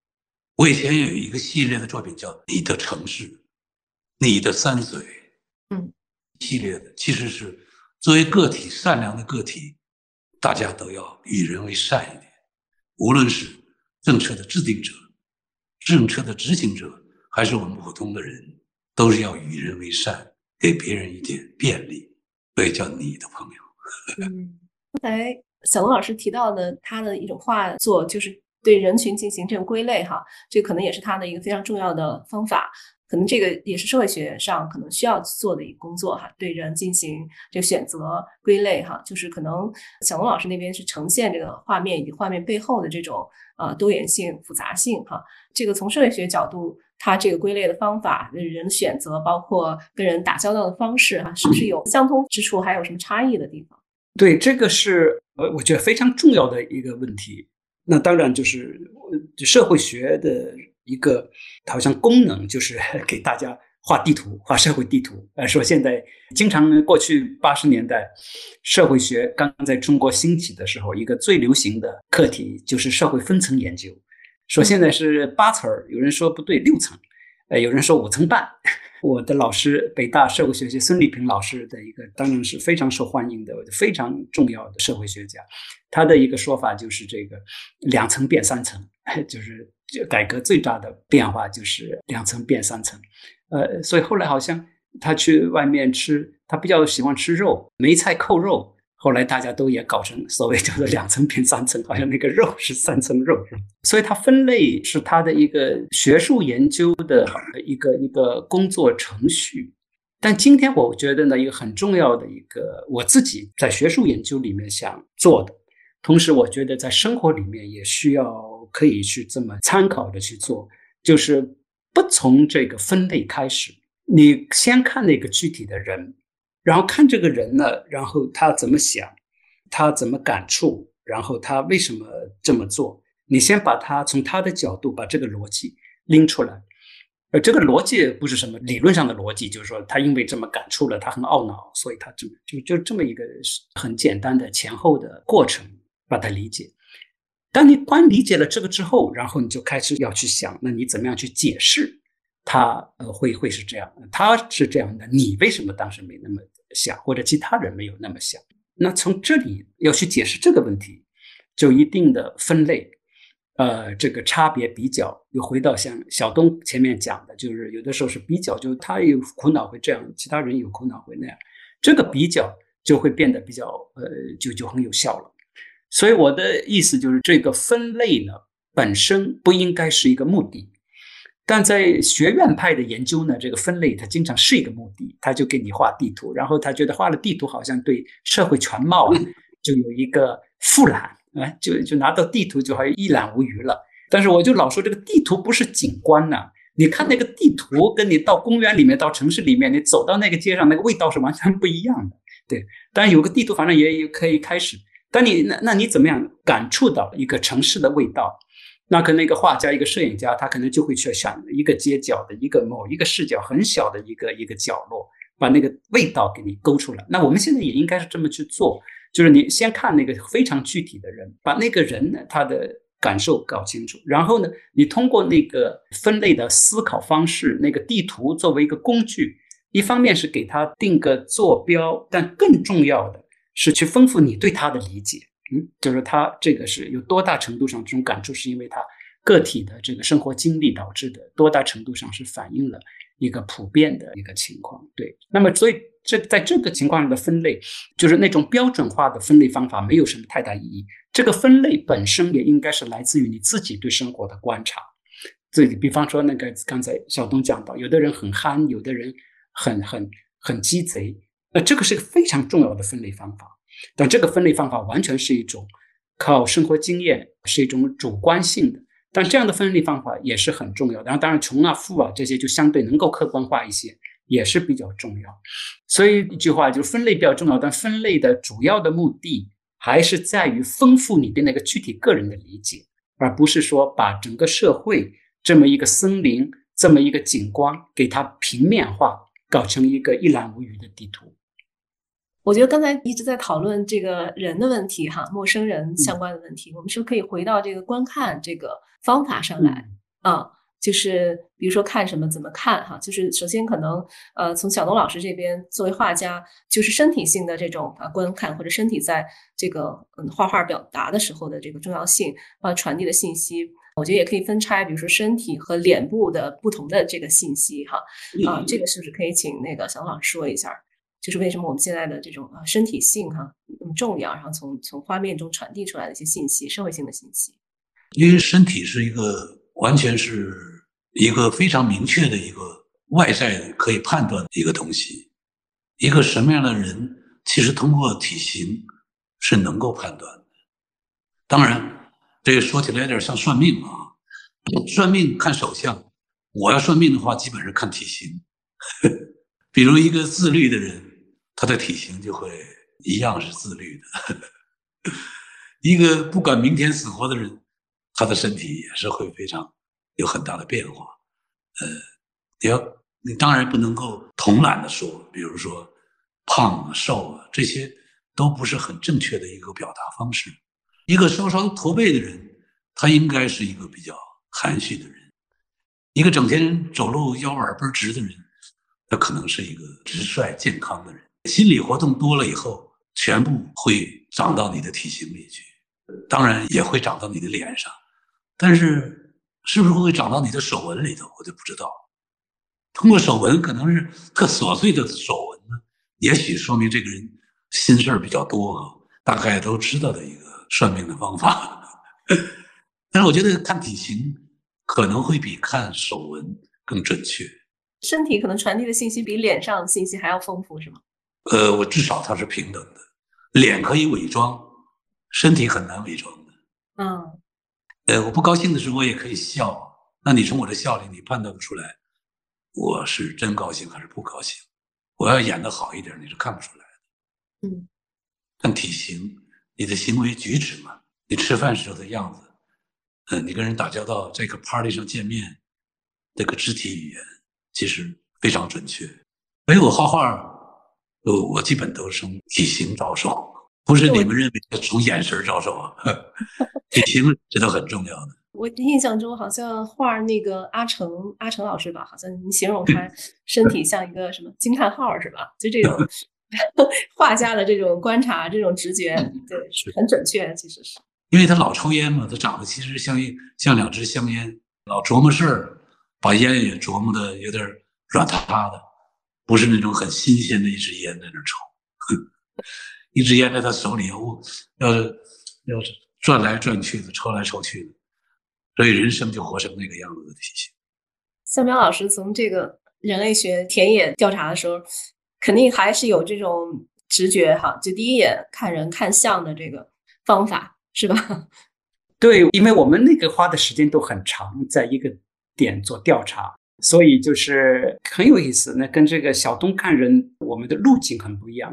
我以前有一个系列的作品叫《你的城市》，你的三嘴，嗯，系列的其实是作为个体善良的个体，大家都要与人为善一点。无论是政策的制定者、政策的执行者，还是我们普通的人，都是要与人为善，给别人一点便利。所以叫你的朋友。嗯，刚才小龙老师提到的他的一种画作，就是。对人群进行这种归类，哈，这可能也是他的一个非常重要的方法。可能这个也是社会学上可能需要做的一个工作，哈，对人进行这个选择归类，哈，就是可能小龙老师那边是呈现这个画面以及画面背后的这种呃多元性、复杂性，哈。这个从社会学角度，它这个归类的方法、人选择，包括跟人打交道的方式，哈，是不是有相通之处，还有什么差异的地方？对，这个是呃，我觉得非常重要的一个问题。那当然就是社会学的一个好像功能，就是 给大家画地图、画社会地图。呃，说现在经常过去八十年代，社会学刚在中国兴起的时候，一个最流行的课题就是社会分层研究。说现在是八层儿，有人说不对，六层，呃，有人说五层半。我的老师，北大社会学系孙立平老师的一个，当然是非常受欢迎的、非常重要的社会学家。他的一个说法就是这个两层变三层，就是改革最大的变化就是两层变三层。呃，所以后来好像他去外面吃，他比较喜欢吃肉，梅菜扣肉。后来大家都也搞成所谓叫做两层变三层，好像那个肉是三层肉。所以它分类是它的一个学术研究的一个一个工作程序。但今天我觉得呢，一个很重要的一个我自己在学术研究里面想做的。同时，我觉得在生活里面也需要可以去这么参考的去做，就是不从这个分类开始，你先看那个具体的人，然后看这个人呢，然后他怎么想，他怎么感触，然后他为什么这么做，你先把他从他的角度把这个逻辑拎出来，呃，这个逻辑不是什么理论上的逻辑，就是说他因为这么感触了，他很懊恼，所以他这么就就这么一个很简单的前后的过程。把它理解。当你光理解了这个之后，然后你就开始要去想，那你怎么样去解释？他呃会会是这样，他是这样的，你为什么当时没那么想，或者其他人没有那么想？那从这里要去解释这个问题，就一定的分类，呃，这个差别比较，又回到像小东前面讲的，就是有的时候是比较，就他有苦恼会这样，其他人有苦恼会那样，这个比较就会变得比较呃，就就很有效了。所以我的意思就是，这个分类呢本身不应该是一个目的，但在学院派的研究呢，这个分类它经常是一个目的，他就给你画地图，然后他觉得画了地图好像对社会全貌啊就有一个复览啊，就就拿到地图就好像一览无余了。但是我就老说这个地图不是景观呐，你看那个地图，跟你到公园里面、到城市里面，你走到那个街上，那个味道是完全不一样的。对，当然有个地图，反正也也可以开始。但你那那你怎么样感触到一个城市的味道？那可能一个画家、一个摄影家，他可能就会去选一个街角的一个某一个视角很小的一个一个角落，把那个味道给你勾出来。那我们现在也应该是这么去做，就是你先看那个非常具体的人，把那个人呢他的感受搞清楚，然后呢，你通过那个分类的思考方式，那个地图作为一个工具，一方面是给他定个坐标，但更重要的是去丰富你对他的理解。嗯，就是他这个是有多大程度上这种感触，是因为他个体的这个生活经历导致的，多大程度上是反映了一个普遍的一个情况。对，那么所以这在这个情况下的分类，就是那种标准化的分类方法没有什么太大意义。这个分类本身也应该是来自于你自己对生活的观察。这比方说那个刚才小东讲到，有的人很憨，有的人很很很鸡贼，那这个是个非常重要的分类方法。但这个分类方法完全是一种靠生活经验，是一种主观性的。但这样的分类方法也是很重要的。然后，当然穷啊、富啊这些就相对能够客观化一些，也是比较重要。所以一句话就是分类比较重要，但分类的主要的目的还是在于丰富你的那个具体个人的理解，而不是说把整个社会这么一个森林、这么一个景观给它平面化，搞成一个一览无余的地图。我觉得刚才一直在讨论这个人的问题，哈，陌生人相关的问题，我们是不是可以回到这个观看这个方法上来啊？就是比如说看什么，怎么看，哈，就是首先可能呃，从小东老师这边作为画家，就是身体性的这种啊观看，或者身体在这个嗯画画表达的时候的这个重要性啊传递的信息，我觉得也可以分拆，比如说身体和脸部的不同的这个信息，哈啊，这个是不是可以请那个小东老师说一下？就是为什么我们现在的这种啊身体性哈那么重要，然后从从画面中传递出来的一些信息，社会性的信息。因为身体是一个完全是一个非常明确的一个外在可以判断的一个东西。一个什么样的人，其实通过体型是能够判断的。当然，这个说起来有点像算命啊，算命看手相，我要算命的话，基本上看体型。比如一个自律的人。他的体型就会一样是自律的，一个不管明天死活的人，他的身体也是会非常有很大的变化。呃，你要你当然不能够统揽的说，比如说胖啊、瘦啊，这些都不是很正确的一个表达方式。一个稍稍驼背的人，他应该是一个比较含蓄的人；一个整天走路腰板倍儿直的人，他可能是一个直率健康的人。心理活动多了以后，全部会长到你的体型里去，当然也会长到你的脸上，但是是不是会长到你的手纹里头，我就不知道。通过手纹，可能是特琐碎的手纹呢，也许说明这个人心事儿比较多啊，大概都知道的一个算命的方法。但是我觉得看体型可能会比看手纹更准确。身体可能传递的信息比脸上信息还要丰富，是吗？呃，我至少它是平等的，脸可以伪装，身体很难伪装的。嗯，呃，我不高兴的时候我也可以笑，那你从我的笑里你判断不出来我是真高兴还是不高兴。我要演的好一点，你是看不出来的。嗯，看体型，你的行为举止嘛，你吃饭时候的样子，嗯，你跟人打交道，在一个 party 上见面，这个肢体语言其实非常准确。所以我画画。呃，我基本都是从体型着手，不是你们认为的从眼神着手啊。体型这都很重要的。我印象中好像画那个阿成阿成老师吧，好像您形容他身体像一个什么惊叹号是吧？就这种 画家的这种观察，这种直觉，对，很准确，其实是。因为他老抽烟嘛，他长得其实像一像两支香烟，老琢磨事儿，把烟也琢磨的有点软塌塌的。不是那种很新鲜的一支烟在那抽，一支烟在他手里，我要是要是转来转去的，抽来抽去的，所以人生就活成那个样子的体型。向彪老师从这个人类学田野调查的时候，肯定还是有这种直觉哈，就第一眼看人看相的这个方法是吧？对，因为我们那个花的时间都很长，在一个点做调查。所以就是很有意思，那跟这个小东看人，我们的路径很不一样。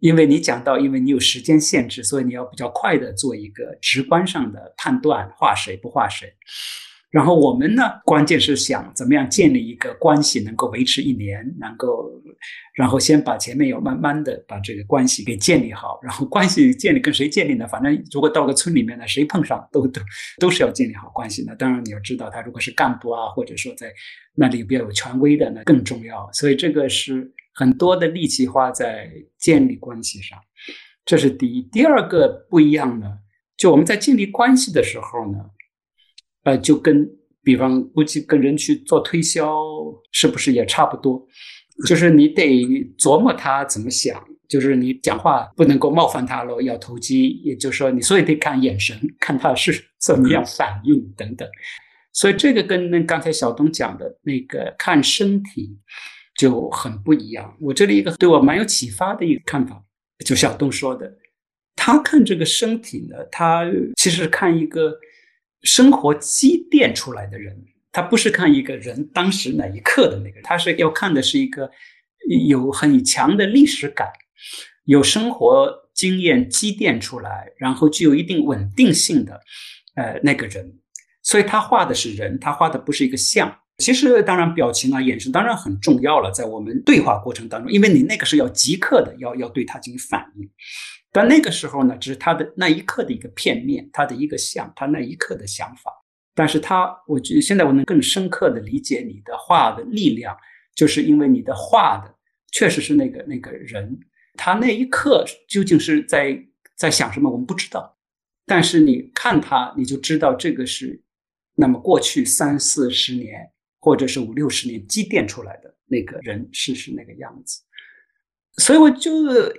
因为你讲到，因为你有时间限制，所以你要比较快的做一个直观上的判断，画谁不画谁。然后我们呢，关键是想怎么样建立一个关系，能够维持一年，能够，然后先把前面要慢慢的把这个关系给建立好。然后关系建立跟谁建立呢？反正如果到个村里面呢，谁碰上都都都是要建立好关系的。当然你要知道，他如果是干部啊，或者说在那里比较有权威的，那更重要。所以这个是很多的力气花在建立关系上，这是第一。第二个不一样呢，就我们在建立关系的时候呢。呃，就跟比方估计跟人去做推销，是不是也差不多？就是你得琢磨他怎么想，就是你讲话不能够冒犯他喽，要投机，也就是说你所以得看眼神，看他是 怎么样反应等等。所以这个跟那刚才小东讲的那个看身体就很不一样。我这里一个对我蛮有启发的一个看法，就小东说的，他看这个身体呢，他其实看一个。生活积淀出来的人，他不是看一个人当时那一刻的那个，他是要看的是一个有很强的历史感、有生活经验积淀出来，然后具有一定稳定性的呃那个人。所以他画的是人，他画的不是一个像。其实当然表情啊、眼神当然很重要了，在我们对话过程当中，因为你那个是要即刻的，要要对他进行反应。但那个时候呢，只是他的那一刻的一个片面，他的一个像，他那一刻的想法。但是他，我觉得现在我能更深刻的理解你的画的力量，就是因为你的画的确实是那个那个人，他那一刻究竟是在在想什么，我们不知道。但是你看他，你就知道这个是那么过去三四十年，或者是五六十年积淀出来的那个人是是那个样子。所以我就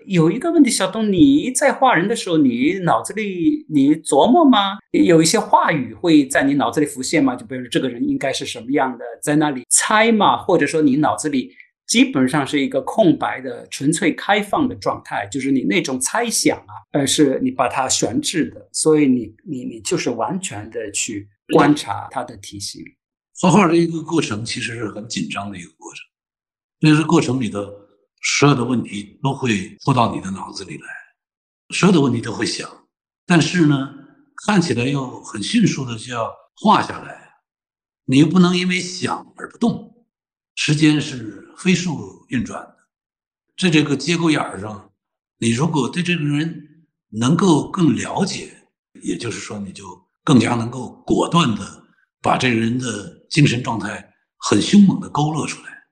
有一个问题，小东，你在画人的时候，你脑子里你琢磨吗？有一些话语会在你脑子里浮现吗？就比如说这个人应该是什么样的，在那里猜吗？或者说你脑子里基本上是一个空白的、纯粹开放的状态，就是你那种猜想啊，而是你把它悬置的，所以你你你就是完全的去观察他的体型。画画的一个过程其实是很紧张的一个过程，这是过程里的。所有的问题都会扑到你的脑子里来，所有的问题都会想，但是呢，看起来又很迅速的就要画下来，你又不能因为想而不动，时间是飞速运转的，在这个节骨眼儿上，你如果对这个人能够更了解，也就是说，你就更加能够果断的把这个人的精神状态很凶猛的勾勒出来，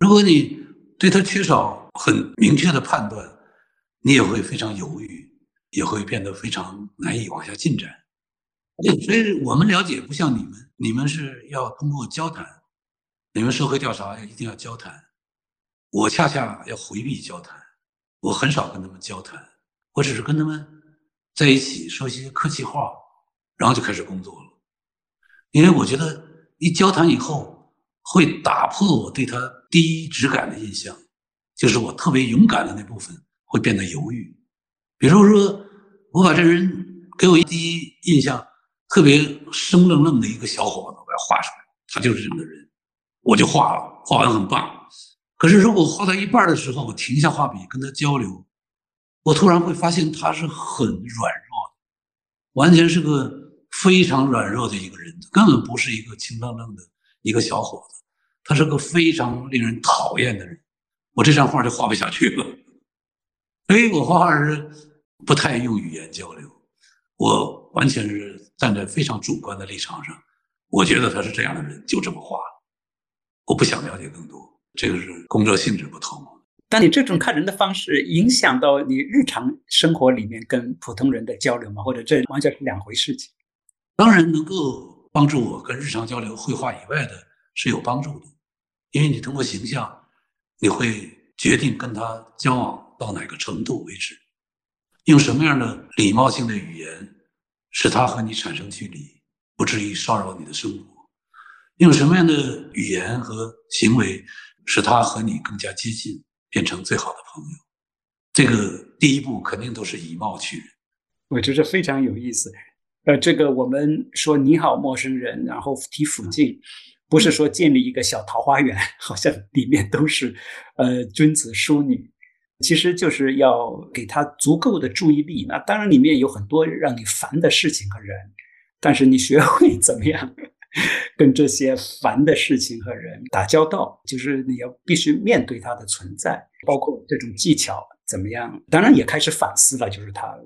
如果你。对他缺少很明确的判断，你也会非常犹豫，也会变得非常难以往下进展。所以，我们了解不像你们，你们是要通过交谈，你们社会调查一定要交谈。我恰恰要回避交谈，我很少跟他们交谈，我只是跟他们在一起说一些客气话，然后就开始工作了。因为我觉得一交谈以后。会打破我对他第一直感的印象，就是我特别勇敢的那部分会变得犹豫。比如说，我把这人给我第一印象特别生愣愣的一个小伙子，我要画出来，他就是这样的人，我就画了，画完很棒。可是如果画到一半的时候，我停下画笔跟他交流，我突然会发现他是很软弱的，完全是个非常软弱的一个人，根本不是一个清愣愣的一个小伙子。他是个非常令人讨厌的人，我这张画就画不下去了。所以我画画是不太用语言交流，我完全是站在非常主观的立场上。我觉得他是这样的人，就这么画了。我不想了解更多，这个是工作性质不同。但你这种看人的方式，影响到你日常生活里面跟普通人的交流吗？或者这完全是两回事？情当然能够帮助我跟日常交流、绘画以外的是有帮助的。因为你通过形象，你会决定跟他交往到哪个程度为止，用什么样的礼貌性的语言使他和你产生距离，不至于骚扰你的生活；用什么样的语言和行为使他和你更加接近，变成最好的朋友。这个第一步肯定都是以貌取人。我觉得非常有意思。呃，这个我们说你好，陌生人，然后提附近。不是说建立一个小桃花源，好像里面都是，呃，君子淑女，其实就是要给他足够的注意力。那当然里面有很多让你烦的事情和人，但是你学会 怎么样跟这些烦的事情和人打交道，就是你要必须面对它的存在，包括这种技巧怎么样。当然也开始反思了，就是他。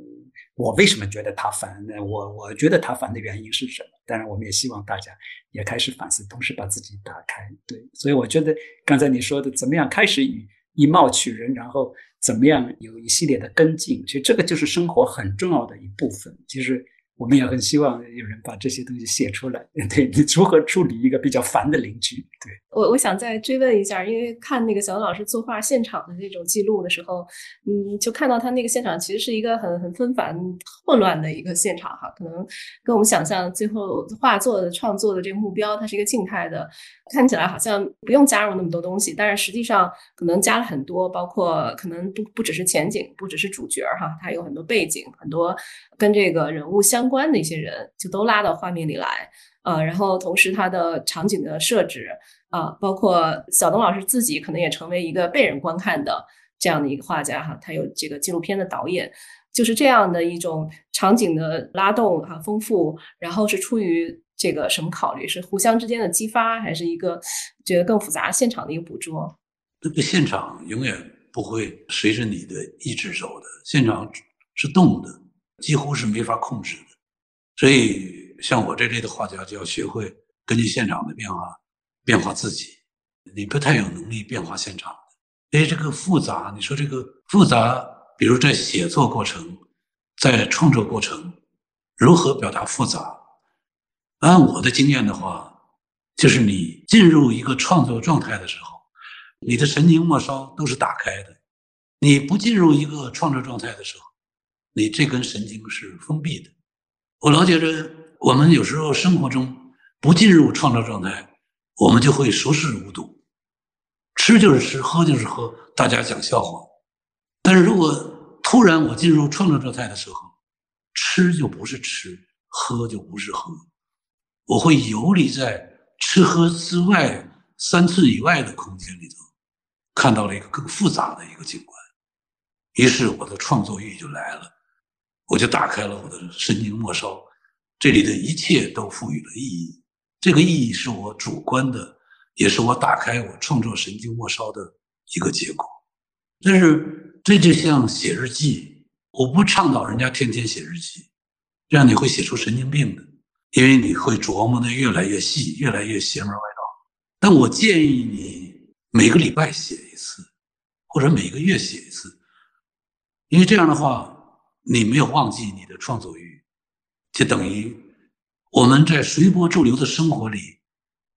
我为什么觉得他烦呢？我我觉得他烦的原因是什么？当然，我们也希望大家也开始反思，同时把自己打开。对，所以我觉得刚才你说的怎么样开始以以貌取人，然后怎么样有一系列的跟进，其实这个就是生活很重要的一部分。其实。我们也很希望有人把这些东西写出来。对你如何处理一个比较烦的邻居？我，我想再追问一下，因为看那个小文老师作画现场的这种记录的时候，嗯，就看到他那个现场其实是一个很很纷繁、混乱的一个现场哈。可能跟我们想象最后画作的创作的这个目标，它是一个静态的，看起来好像不用加入那么多东西，但是实际上可能加了很多，包括可能不不只是前景，不只是主角哈，它有很多背景，很多跟这个人物。相关的一些人就都拉到画面里来，呃，然后同时他的场景的设置啊，包括小东老师自己可能也成为一个被人观看的这样的一个画家哈，他有这个纪录片的导演，就是这样的一种场景的拉动哈，丰富，然后是出于这个什么考虑？是互相之间的激发，还是一个觉得更复杂现场的一个捕捉？这个现场永远不会随着你的意志走的，现场是动的，几乎是没法控制的。所以，像我这类的画家，就要学会根据现场的变化变化自己。你不太有能力变化现场的。哎，这个复杂，你说这个复杂，比如在写作过程，在创作过程，如何表达复杂？按我的经验的话，就是你进入一个创作状态的时候，你的神经末梢都是打开的。你不进入一个创作状态的时候，你这根神经是封闭的。我了解着，我们有时候生活中不进入创造状态，我们就会熟视无睹，吃就是吃，喝就是喝，大家讲笑话。但是如果突然我进入创造状态的时候，吃就不是吃，喝就不是喝，我会游离在吃喝之外三寸以外的空间里头，看到了一个更复杂的一个景观，于是我的创作欲就来了。我就打开了我的神经末梢，这里的一切都赋予了意义。这个意义是我主观的，也是我打开我创作神经末梢的一个结果。但是这就像写日记，我不倡导人家天天写日记，这样你会写出神经病的，因为你会琢磨的越来越细，越来越邪门歪道。但我建议你每个礼拜写一次，或者每个月写一次，因为这样的话。你没有忘记你的创作欲，就等于我们在随波逐流的生活里，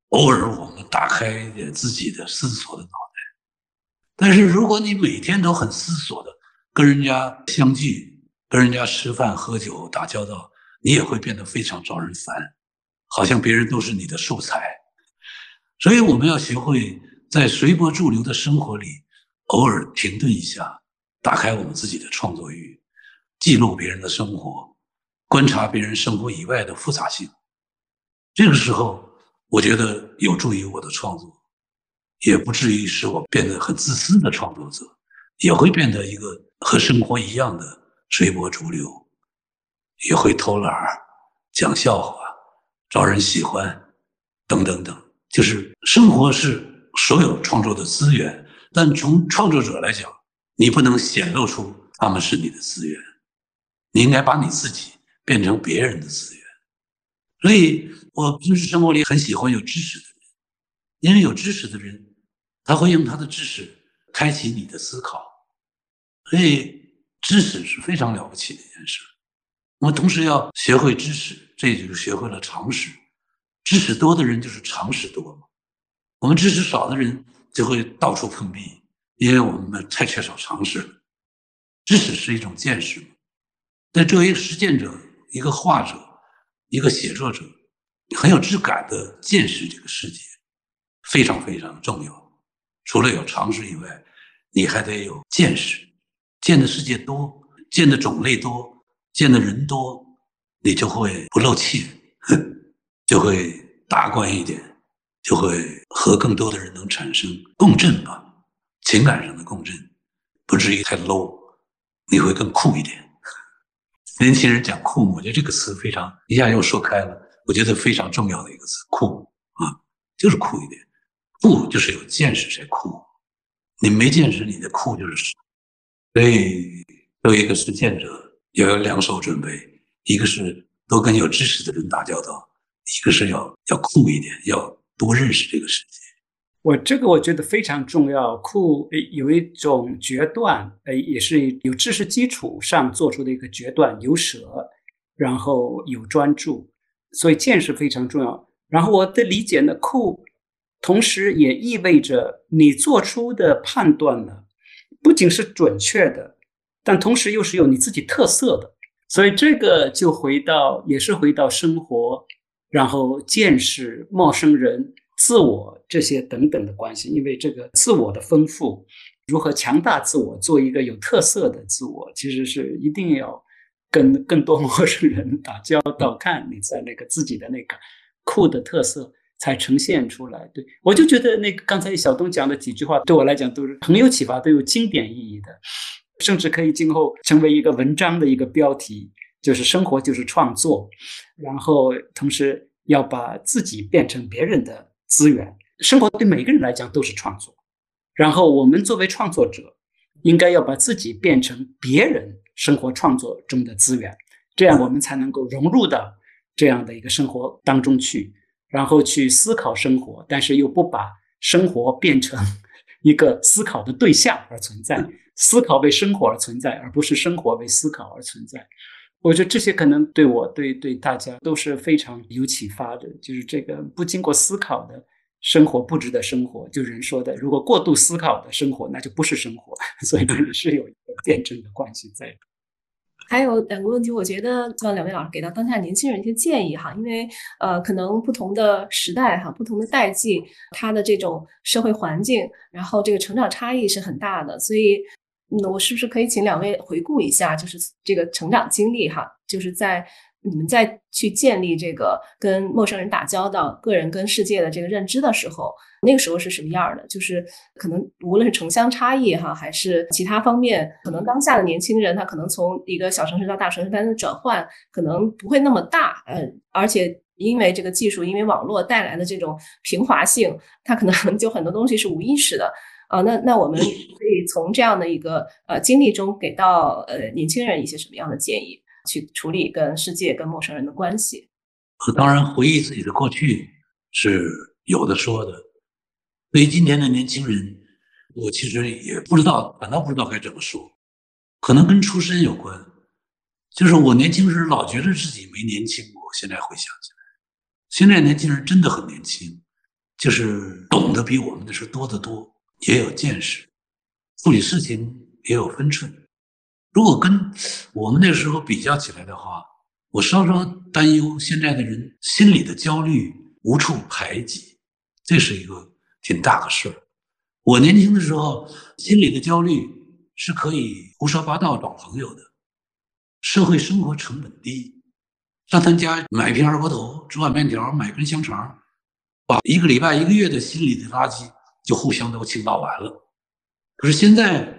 偶尔我们打开自己的思索的脑袋。但是如果你每天都很思索的跟人家相聚、跟人家吃饭喝酒打交道，你也会变得非常招人烦，好像别人都是你的素材。所以我们要学会在随波逐流的生活里，偶尔停顿一下，打开我们自己的创作欲。记录别人的生活，观察别人生活以外的复杂性。这个时候，我觉得有助于我的创作，也不至于使我变得很自私的创作者，也会变得一个和生活一样的随波逐流，也会偷懒儿、讲笑话、招人喜欢，等等等。就是生活是所有创作的资源，但从创作者来讲，你不能显露出他们是你的资源。你应该把你自己变成别人的资源，所以我平时生活里很喜欢有知识的人，因为有知识的人，他会用他的知识开启你的思考，所以知识是非常了不起的一件事。我们同时要学会知识，这就是学会了常识。知识多的人就是常识多嘛，我们知识少的人就会到处碰壁，因为我们太缺少常识了。知识是一种见识嘛。但作为一个实践者、一个画者、一个写作者，很有质感的见识这个世界，非常非常重要。除了有常识以外，你还得有见识，见的世界多，见的种类多，见的人多，你就会不漏气，就会达观一点，就会和更多的人能产生共振吧，情感上的共振。不至于太 low，你会更酷一点。年轻人讲酷，我觉得这个词非常一下又说开了。我觉得非常重要的一个词，酷啊，就是酷一点。酷就是有见识才酷，你没见识，你的酷就是。所以，作为一个实践者，要有两手准备：一个是多跟有知识的人打交道，一个是要要酷一点，要多认识这个世界。我这个我觉得非常重要，酷有一种决断，呃，也是有知识基础上做出的一个决断，有舍，然后有专注，所以见识非常重要。然后我的理解呢，酷同时也意味着你做出的判断呢，不仅是准确的，但同时又是有你自己特色的。所以这个就回到，也是回到生活，然后见识陌生人。自我这些等等的关系，因为这个自我的丰富，如何强大自我，做一个有特色的自我，其实是一定要跟更多 陌生人打交道，看你在那个自己的那个酷的特色才呈现出来。对我就觉得那个刚才小东讲的几句话，对我来讲都是很有启发，都有经典意义的，甚至可以今后成为一个文章的一个标题，就是生活就是创作，然后同时要把自己变成别人的。资源生活对每个人来讲都是创作，然后我们作为创作者，应该要把自己变成别人生活创作中的资源，这样我们才能够融入到这样的一个生活当中去，然后去思考生活，但是又不把生活变成一个思考的对象而存在，思考为生活而存在，而不是生活为思考而存在。我觉得这些可能对我、对对大家都是非常有启发的。就是这个不经过思考的生活不值得生活，就人说的，如果过度思考的生活，那就不是生活。所以这里是有一个辩证的关系在。还有两个问题，我觉得希望两位老师给到当下年轻人一些建议哈，因为呃，可能不同的时代哈，不同的代际，它的这种社会环境，然后这个成长差异是很大的，所以。那我是不是可以请两位回顾一下，就是这个成长经历哈，就是在你们在去建立这个跟陌生人打交道、个人跟世界的这个认知的时候，那个时候是什么样的？就是可能无论是城乡差异哈，还是其他方面，可能当下的年轻人他可能从一个小城市到大城市，他的转换可能不会那么大，嗯，而且因为这个技术，因为网络带来的这种平滑性，他可能 就很多东西是无意识的。啊，那那我们可以从这样的一个呃经历中给到呃年轻人一些什么样的建议，去处理跟世界、跟陌生人的关系？当然，回忆自己的过去是有的说的。对于今天的年轻人，我其实也不知道，反倒不知道该怎么说。可能跟出身有关，就是我年轻时老觉得自己没年轻过，现在回想起来，现在年轻人真的很年轻，就是懂得比我们的事多得多。也有见识，处理事情也有分寸。如果跟我们那时候比较起来的话，我稍稍担忧现在的人心里的焦虑无处排挤，这是一个挺大的事儿。我年轻的时候心里的焦虑是可以胡说八道找朋友的，社会生活成本低，上他家买瓶二锅头，煮碗面条，买根香肠，把一个礼拜、一个月的心里的垃圾。就互相都倾倒完了。可是现在，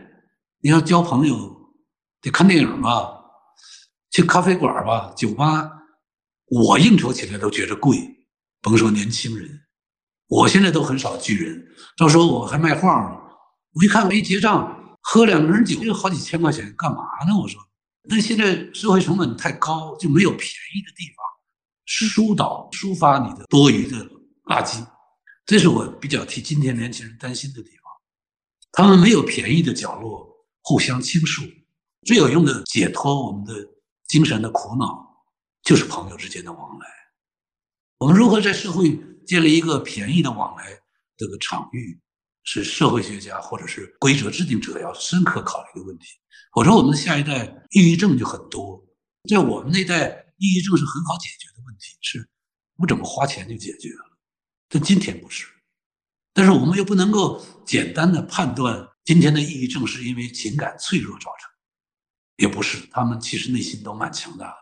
你要交朋友，得看电影吧，去咖啡馆吧，酒吧，我应酬起来都觉得贵，甭说年轻人，我现在都很少聚人。到时候我还卖画呢，我一看没结账，喝两瓶酒就好几千块钱，干嘛呢？我说，那现在社会成本太高，就没有便宜的地方疏导、抒发你的多余的垃圾。这是我比较替今天年轻人担心的地方，他们没有便宜的角落互相倾诉，最有用的解脱我们的精神的苦恼，就是朋友之间的往来。我们如何在社会建立一个便宜的往来这个场域，是社会学家或者是规则制定者要深刻考虑的问题。我说，我们的下一代抑郁症就很多。在我们那代，抑郁症是很好解决的问题，是不怎么花钱就解决了。但今天不是，但是我们又不能够简单的判断今天的抑郁症是因为情感脆弱造成，也不是，他们其实内心都蛮强大的，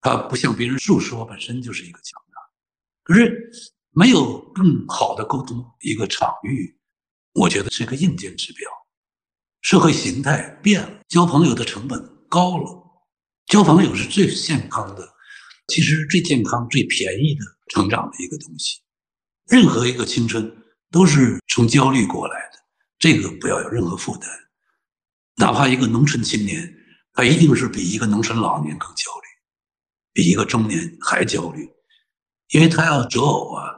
他不向别人诉说本身就是一个强大，可是没有更好的沟通一个场域，我觉得是一个硬件指标。社会形态变了，交朋友的成本高了。交朋友是最健康的，其实最健康、最便宜的成长的一个东西。任何一个青春都是从焦虑过来的，这个不要有任何负担。哪怕一个农村青年，他一定是比一个农村老年更焦虑，比一个中年还焦虑，因为他要择偶啊，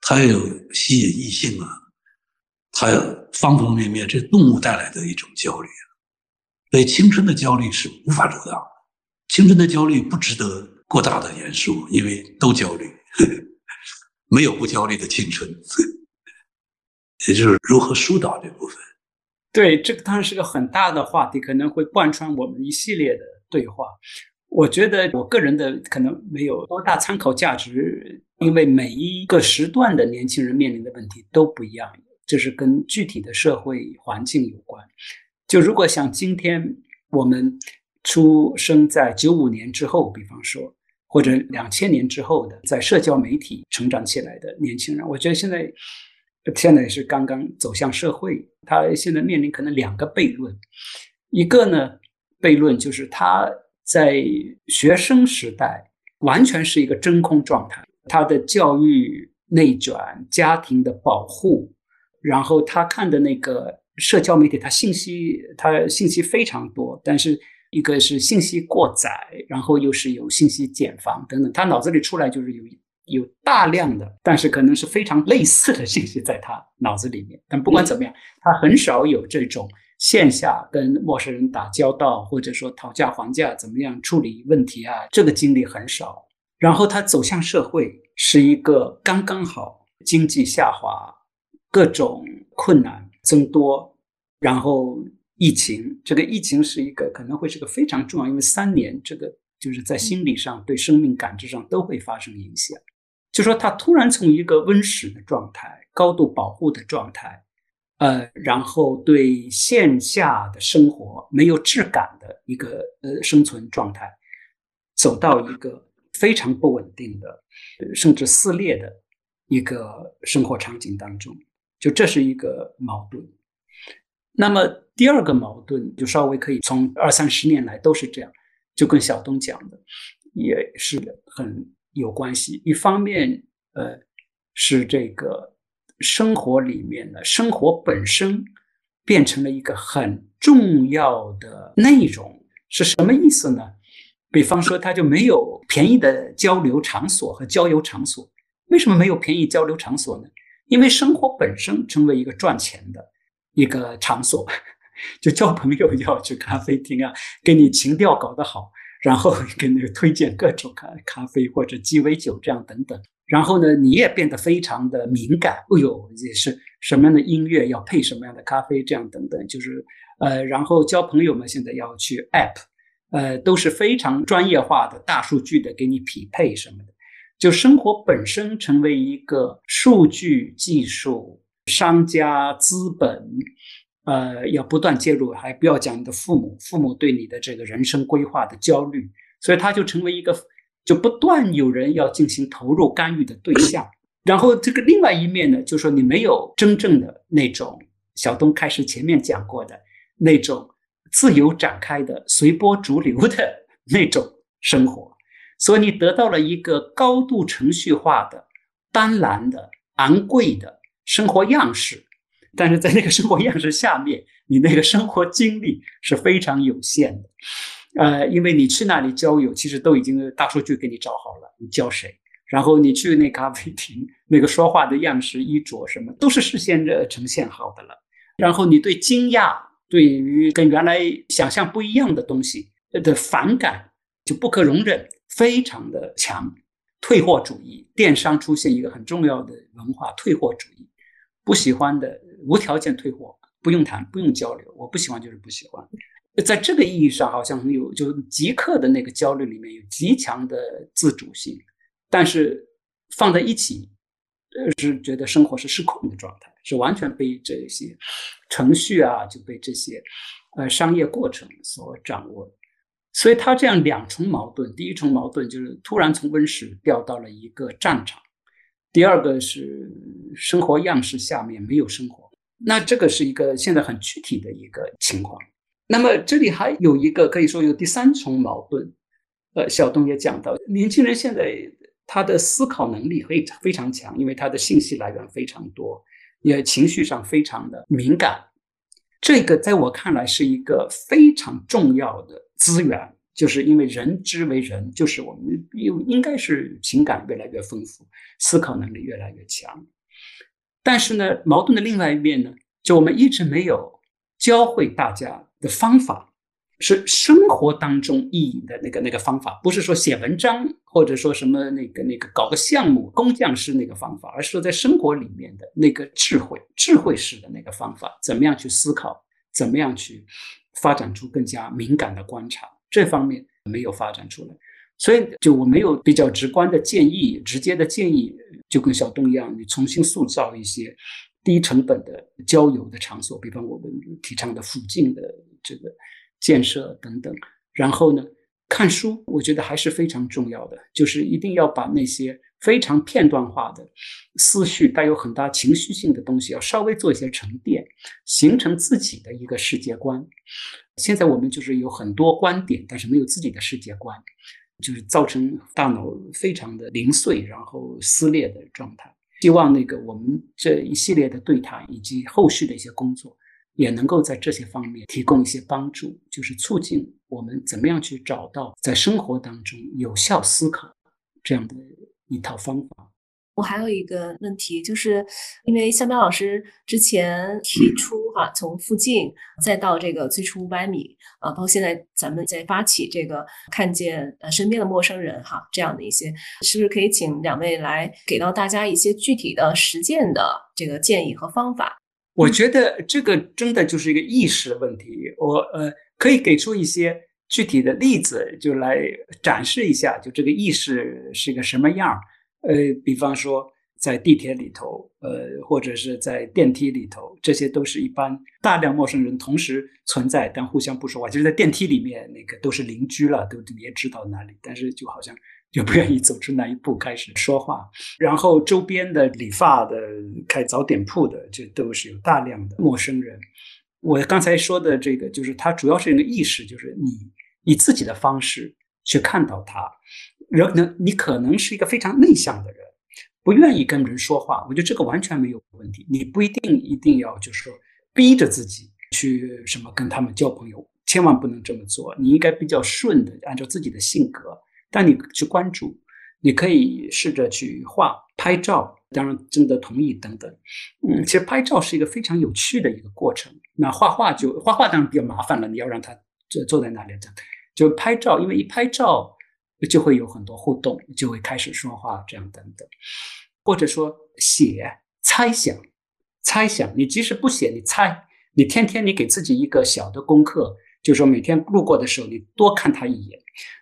他要有吸引异性啊，他要方方面面，这动物带来的一种焦虑。所以青春的焦虑是无法阻挡的，青春的焦虑不值得过大的严肃，因为都焦虑，没有不焦虑的青春。也就是如何疏导这部分。对，这个当然是个很大的话题，可能会贯穿我们一系列的对话。我觉得我个人的可能没有多大参考价值，因为每一个时段的年轻人面临的问题都不一样，这是跟具体的社会环境有关。就如果像今天我们出生在九五年之后，比方说，或者两千年之后的在社交媒体成长起来的年轻人，我觉得现在。现在也是刚刚走向社会，他现在面临可能两个悖论，一个呢悖论就是他在学生时代完全是一个真空状态，他的教育内卷、家庭的保护，然后他看的那个社交媒体，他信息他信息非常多，但是一个是信息过载，然后又是有信息茧房等等，他脑子里出来就是有。有大量的，但是可能是非常类似的信息在他脑子里面。但不管怎么样，他很少有这种线下跟陌生人打交道，或者说讨价还价，怎么样处理问题啊？这个经历很少。然后他走向社会是一个刚刚好，经济下滑，各种困难增多，然后疫情，这个疫情是一个可能会是个非常重要，因为三年这个就是在心理上对生命感知上都会发生影响。就说他突然从一个温室的状态、高度保护的状态，呃，然后对线下的生活没有质感的一个呃生存状态，走到一个非常不稳定的，甚至撕裂的一个生活场景当中，就这是一个矛盾。那么第二个矛盾就稍微可以从二三十年来都是这样，就跟小东讲的也是很。有关系，一方面，呃，是这个生活里面的生活本身变成了一个很重要的内容，是什么意思呢？比方说，它就没有便宜的交流场所和交友场所。为什么没有便宜交流场所呢？因为生活本身成为一个赚钱的一个场所，就交朋友要去咖啡厅啊，给你情调搞得好。然后 给你推荐各种咖咖啡或者鸡尾酒这样等等，然后呢，你也变得非常的敏感。哎呦，也是什么样的音乐要配什么样的咖啡这样等等，就是呃，然后交朋友们现在要去 app，呃，都是非常专业化的大数据的给你匹配什么的，就生活本身成为一个数据技术、商家资本。呃，要不断介入，还不要讲你的父母，父母对你的这个人生规划的焦虑，所以他就成为一个，就不断有人要进行投入干预的对象。然后这个另外一面呢，就是说你没有真正的那种小东开始前面讲过的那种自由展开的随波逐流的 那种生活，所以你得到了一个高度程序化的、斑斓的、昂贵的生活样式。但是在那个生活样式下面，你那个生活经历是非常有限的，呃，因为你去那里交友，其实都已经大数据给你找好了，你交谁，然后你去那咖啡厅，那个说话的样式、衣着什么，都是事先的呈现好的了。然后你对惊讶，对于跟原来想象不一样的东西的反感，就不可容忍，非常的强。退货主义，电商出现一个很重要的文化，退货主义，不喜欢的。无条件退货，不用谈，不用交流。我不喜欢就是不喜欢。在这个意义上，好像有就即刻的那个焦虑里面有极强的自主性，但是放在一起，是觉得生活是失控的状态，是完全被这些程序啊，就被这些呃商业过程所掌握。所以他这样两重矛盾：第一重矛盾就是突然从温室掉到了一个战场；第二个是生活样式下面没有生活。那这个是一个现在很具体的一个情况。那么这里还有一个可以说有第三重矛盾。呃，小东也讲到，年轻人现在他的思考能力非非常强，因为他的信息来源非常多，也情绪上非常的敏感。这个在我看来是一个非常重要的资源，就是因为人之为人，就是我们又应该是情感越来越丰富，思考能力越来越强。但是呢，矛盾的另外一面呢，就我们一直没有教会大家的方法。是生活当中意义的那个那个方法，不是说写文章或者说什么那个那个搞个项目工匠式那个方法，而是说在生活里面的那个智慧智慧式的那个方法，怎么样去思考，怎么样去发展出更加敏感的观察，这方面没有发展出来，所以就我没有比较直观的建议，直接的建议，就跟小东一样，你重新塑造一些低成本的郊游的场所，比方我们提倡的附近的这个。建设等等，然后呢，看书，我觉得还是非常重要的，就是一定要把那些非常片段化的思绪、带有很大情绪性的东西，要稍微做一些沉淀，形成自己的一个世界观。现在我们就是有很多观点，但是没有自己的世界观，就是造成大脑非常的零碎，然后撕裂的状态。希望那个我们这一系列的对谈以及后续的一些工作。也能够在这些方面提供一些帮助，就是促进我们怎么样去找到在生活当中有效思考这样的一套方法。我还有一个问题，就是因为向彪老师之前提出哈，从附近再到这个最初五百米啊，包括现在咱们在发起这个看见呃身边的陌生人哈这样的一些，是不是可以请两位来给到大家一些具体的实践的这个建议和方法？我觉得这个真的就是一个意识的问题。我呃可以给出一些具体的例子，就来展示一下，就这个意识是一个什么样呃，比方说在地铁里头，呃，或者是在电梯里头，这些都是一般大量陌生人同时存在，但互相不说话。就是在电梯里面，那个都是邻居了，都也知道哪里，但是就好像。就不愿意走出那一步开始说话，然后周边的理发的、开早点铺的，这都是有大量的陌生人。我刚才说的这个，就是他主要是一个意识，就是你以自己的方式去看到他。人能，你可能是一个非常内向的人，不愿意跟人说话。我觉得这个完全没有问题。你不一定一定要就是说逼着自己去什么跟他们交朋友，千万不能这么做。你应该比较顺的，按照自己的性格。但你去关注，你可以试着去画、拍照，当然征得同意等等。嗯，其实拍照是一个非常有趣的一个过程。那画画就画画当然比较麻烦了，你要让他坐坐在那里这样。就拍照，因为一拍照就会有很多互动，就会开始说话这样等等。或者说写、猜想、猜想，你即使不写，你猜，你天天你给自己一个小的功课。就是说，每天路过的时候，你多看他一眼，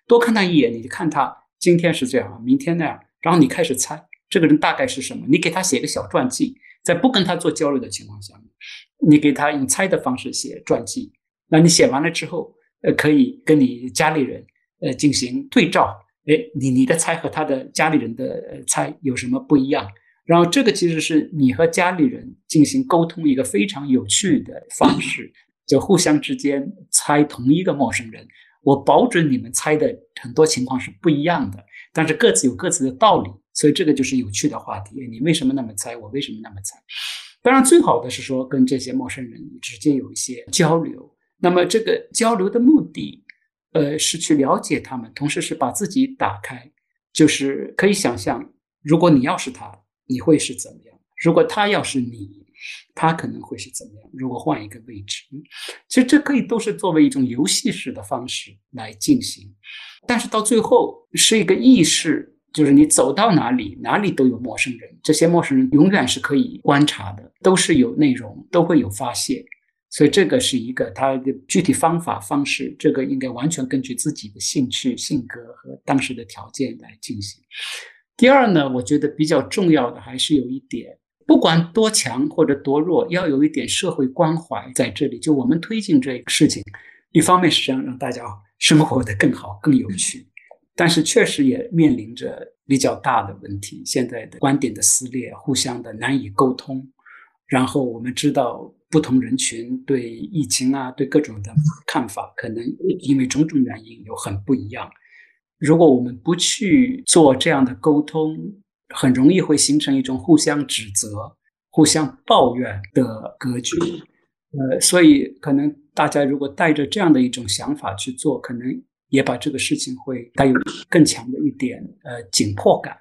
多看他一眼，你就看他今天是这样，明天那样，然后你开始猜这个人大概是什么。你给他写个小传记，在不跟他做交流的情况下，你给他用猜的方式写传记。那你写完了之后，呃，可以跟你家里人呃进行对照，哎，你你的猜和他的家里人的猜有什么不一样？然后这个其实是你和家里人进行沟通一个非常有趣的方式。就互相之间猜同一个陌生人，我保准你们猜的很多情况是不一样的，但是各自有各自的道理，所以这个就是有趣的话题。你为什么那么猜？我为什么那么猜？当然，最好的是说跟这些陌生人直接有一些交流。那么这个交流的目的，呃，是去了解他们，同时是把自己打开，就是可以想象，如果你要是他，你会是怎么样？如果他要是你。他可能会是怎么样？如果换一个位置，其实这可以都是作为一种游戏式的方式来进行，但是到最后是一个意识，就是你走到哪里，哪里都有陌生人，这些陌生人永远是可以观察的，都是有内容，都会有发现，所以这个是一个他的具体方法方式，这个应该完全根据自己的兴趣、性格和当时的条件来进行。第二呢，我觉得比较重要的还是有一点。不管多强或者多弱，要有一点社会关怀在这里。就我们推进这个事情，一方面是想让大家生活的更好、更有趣，但是确实也面临着比较大的问题。现在的观点的撕裂，互相的难以沟通，然后我们知道不同人群对疫情啊，对各种的看法，可能因为种种原因有很不一样。如果我们不去做这样的沟通，很容易会形成一种互相指责、互相抱怨的格局。呃，所以可能大家如果带着这样的一种想法去做，可能也把这个事情会带有更强的一点呃紧迫感。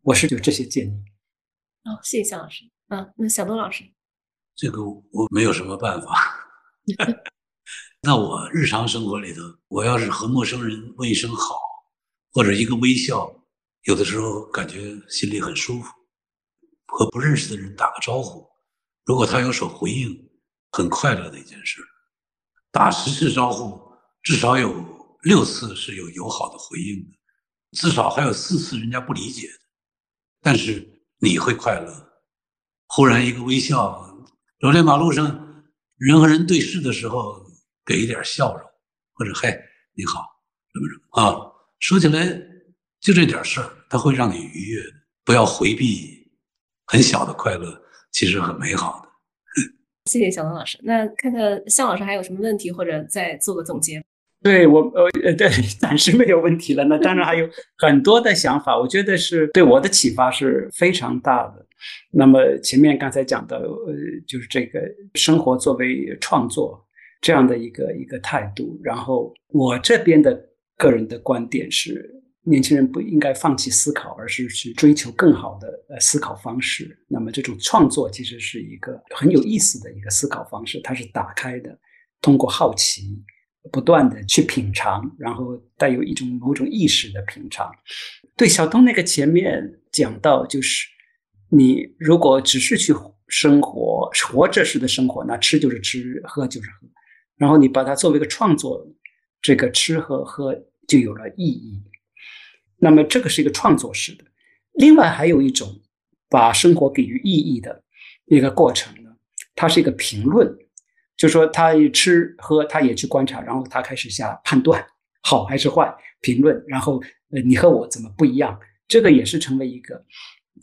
我是有这些建议。哦，谢谢夏老师。啊，那小东老师，这个我没有什么办法。那我日常生活里头，我要是和陌生人问一声好，或者一个微笑，有的时候感觉心里很舒服。和不认识的人打个招呼，如果他有所回应，很快乐的一件事。打十次招呼，至少有六次是有友好的回应的，至少还有四次人家不理解的，但是你会快乐。忽然一个微笑，走在马路上，人和人对视的时候，给一点笑容，或者“嗨，你好”，什么什么啊？说起来就这点事儿，它会让你愉悦。不要回避很小的快乐，其实很美好的。谢谢小东老师。那看看向老师还有什么问题，或者再做个总结。对我，呃，呃，对，暂时没有问题了。那当然还有很多的想法，我觉得是对我的启发是非常大的。那么前面刚才讲的，呃，就是这个生活作为创作这样的一个一个态度。然后我这边的个人的观点是，年轻人不应该放弃思考，而是去追求更好的呃思考方式。那么这种创作其实是一个很有意思的一个思考方式，它是打开的，通过好奇。不断的去品尝，然后带有一种某种意识的品尝。对小东那个前面讲到，就是你如果只是去生活，活着式的生活，那吃就是吃，喝就是喝。然后你把它作为一个创作，这个吃和喝就有了意义。那么这个是一个创作式的。另外还有一种把生活给予意义的一个过程呢，它是一个评论。就说他一吃喝，他也去观察，然后他开始下判断，好还是坏，评论，然后呃，你和我怎么不一样？这个也是成为一个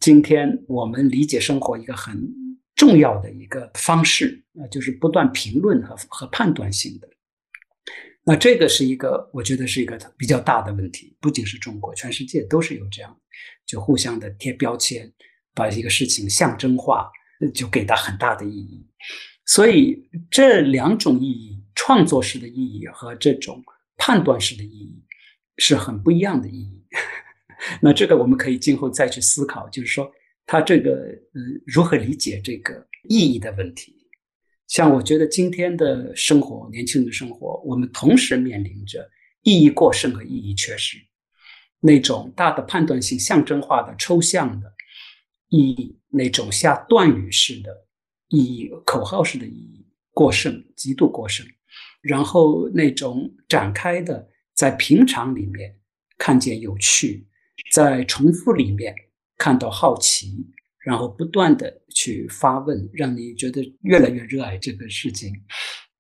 今天我们理解生活一个很重要的一个方式啊，就是不断评论和和判断性的。那这个是一个，我觉得是一个比较大的问题，不仅是中国，全世界都是有这样，就互相的贴标签，把一个事情象征化，就给它很大的意义。所以这两种意义，创作式的意义和这种判断式的意义，是很不一样的意义。那这个我们可以今后再去思考，就是说他这个嗯如何理解这个意义的问题。像我觉得今天的生活，年轻人的生活，我们同时面临着意义过剩和意义缺失，那种大的判断性、象征化的、抽象的意义，那种下断语式的。意义口号式的意义过剩，极度过剩，然后那种展开的，在平常里面看见有趣，在重复里面看到好奇，然后不断的去发问，让你觉得越来越热爱这个事情，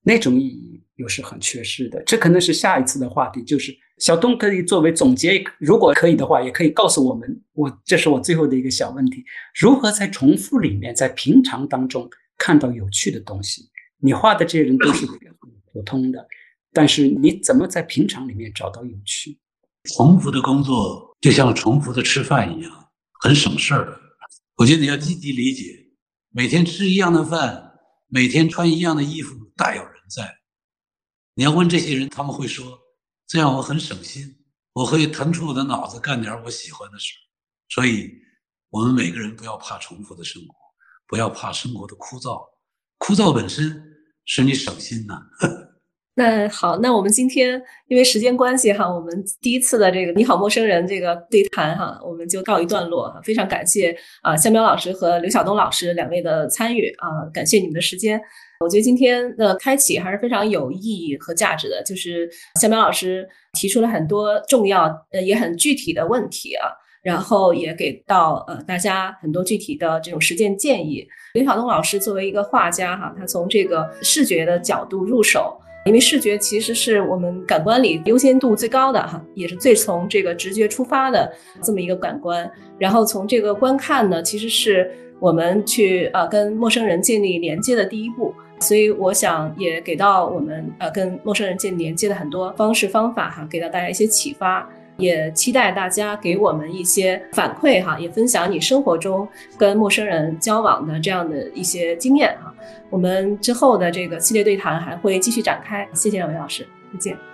那种意义又是很缺失的。这可能是下一次的话题，就是小东可以作为总结，如果可以的话，也可以告诉我们，我这是我最后的一个小问题：如何在重复里面，在平常当中。看到有趣的东西，你画的这些人都是普通的，但是你怎么在平常里面找到有趣？重复的工作就像重复的吃饭一样，很省事儿。我觉得你要积极理解，每天吃一样的饭，每天穿一样的衣服，大有人在。你要问这些人，他们会说：“这样我很省心，我可以腾出我的脑子干点我喜欢的事。”所以，我们每个人不要怕重复的生活。不要怕生活的枯燥，枯燥本身使你省心呐。那好，那我们今天因为时间关系哈，我们第一次的这个你好陌生人这个对谈哈，我们就告一段落哈。非常感谢啊，向彪老师和刘晓东老师两位的参与啊，感谢你们的时间。我觉得今天的开启还是非常有意义和价值的，就是向彪老师提出了很多重要呃也很具体的问题啊。然后也给到呃大家很多具体的这种实践建议。刘晓东老师作为一个画家哈，他从这个视觉的角度入手，因为视觉其实是我们感官里优先度最高的哈，也是最从这个直觉出发的这么一个感官。然后从这个观看呢，其实是。我们去呃跟陌生人建立连接的第一步。所以我想也给到我们呃跟陌生人建立连接的很多方式方法哈，给到大家一些启发。也期待大家给我们一些反馈哈，也分享你生活中跟陌生人交往的这样的一些经验哈。我们之后的这个系列对谈还会继续展开。谢谢两位老师，再见。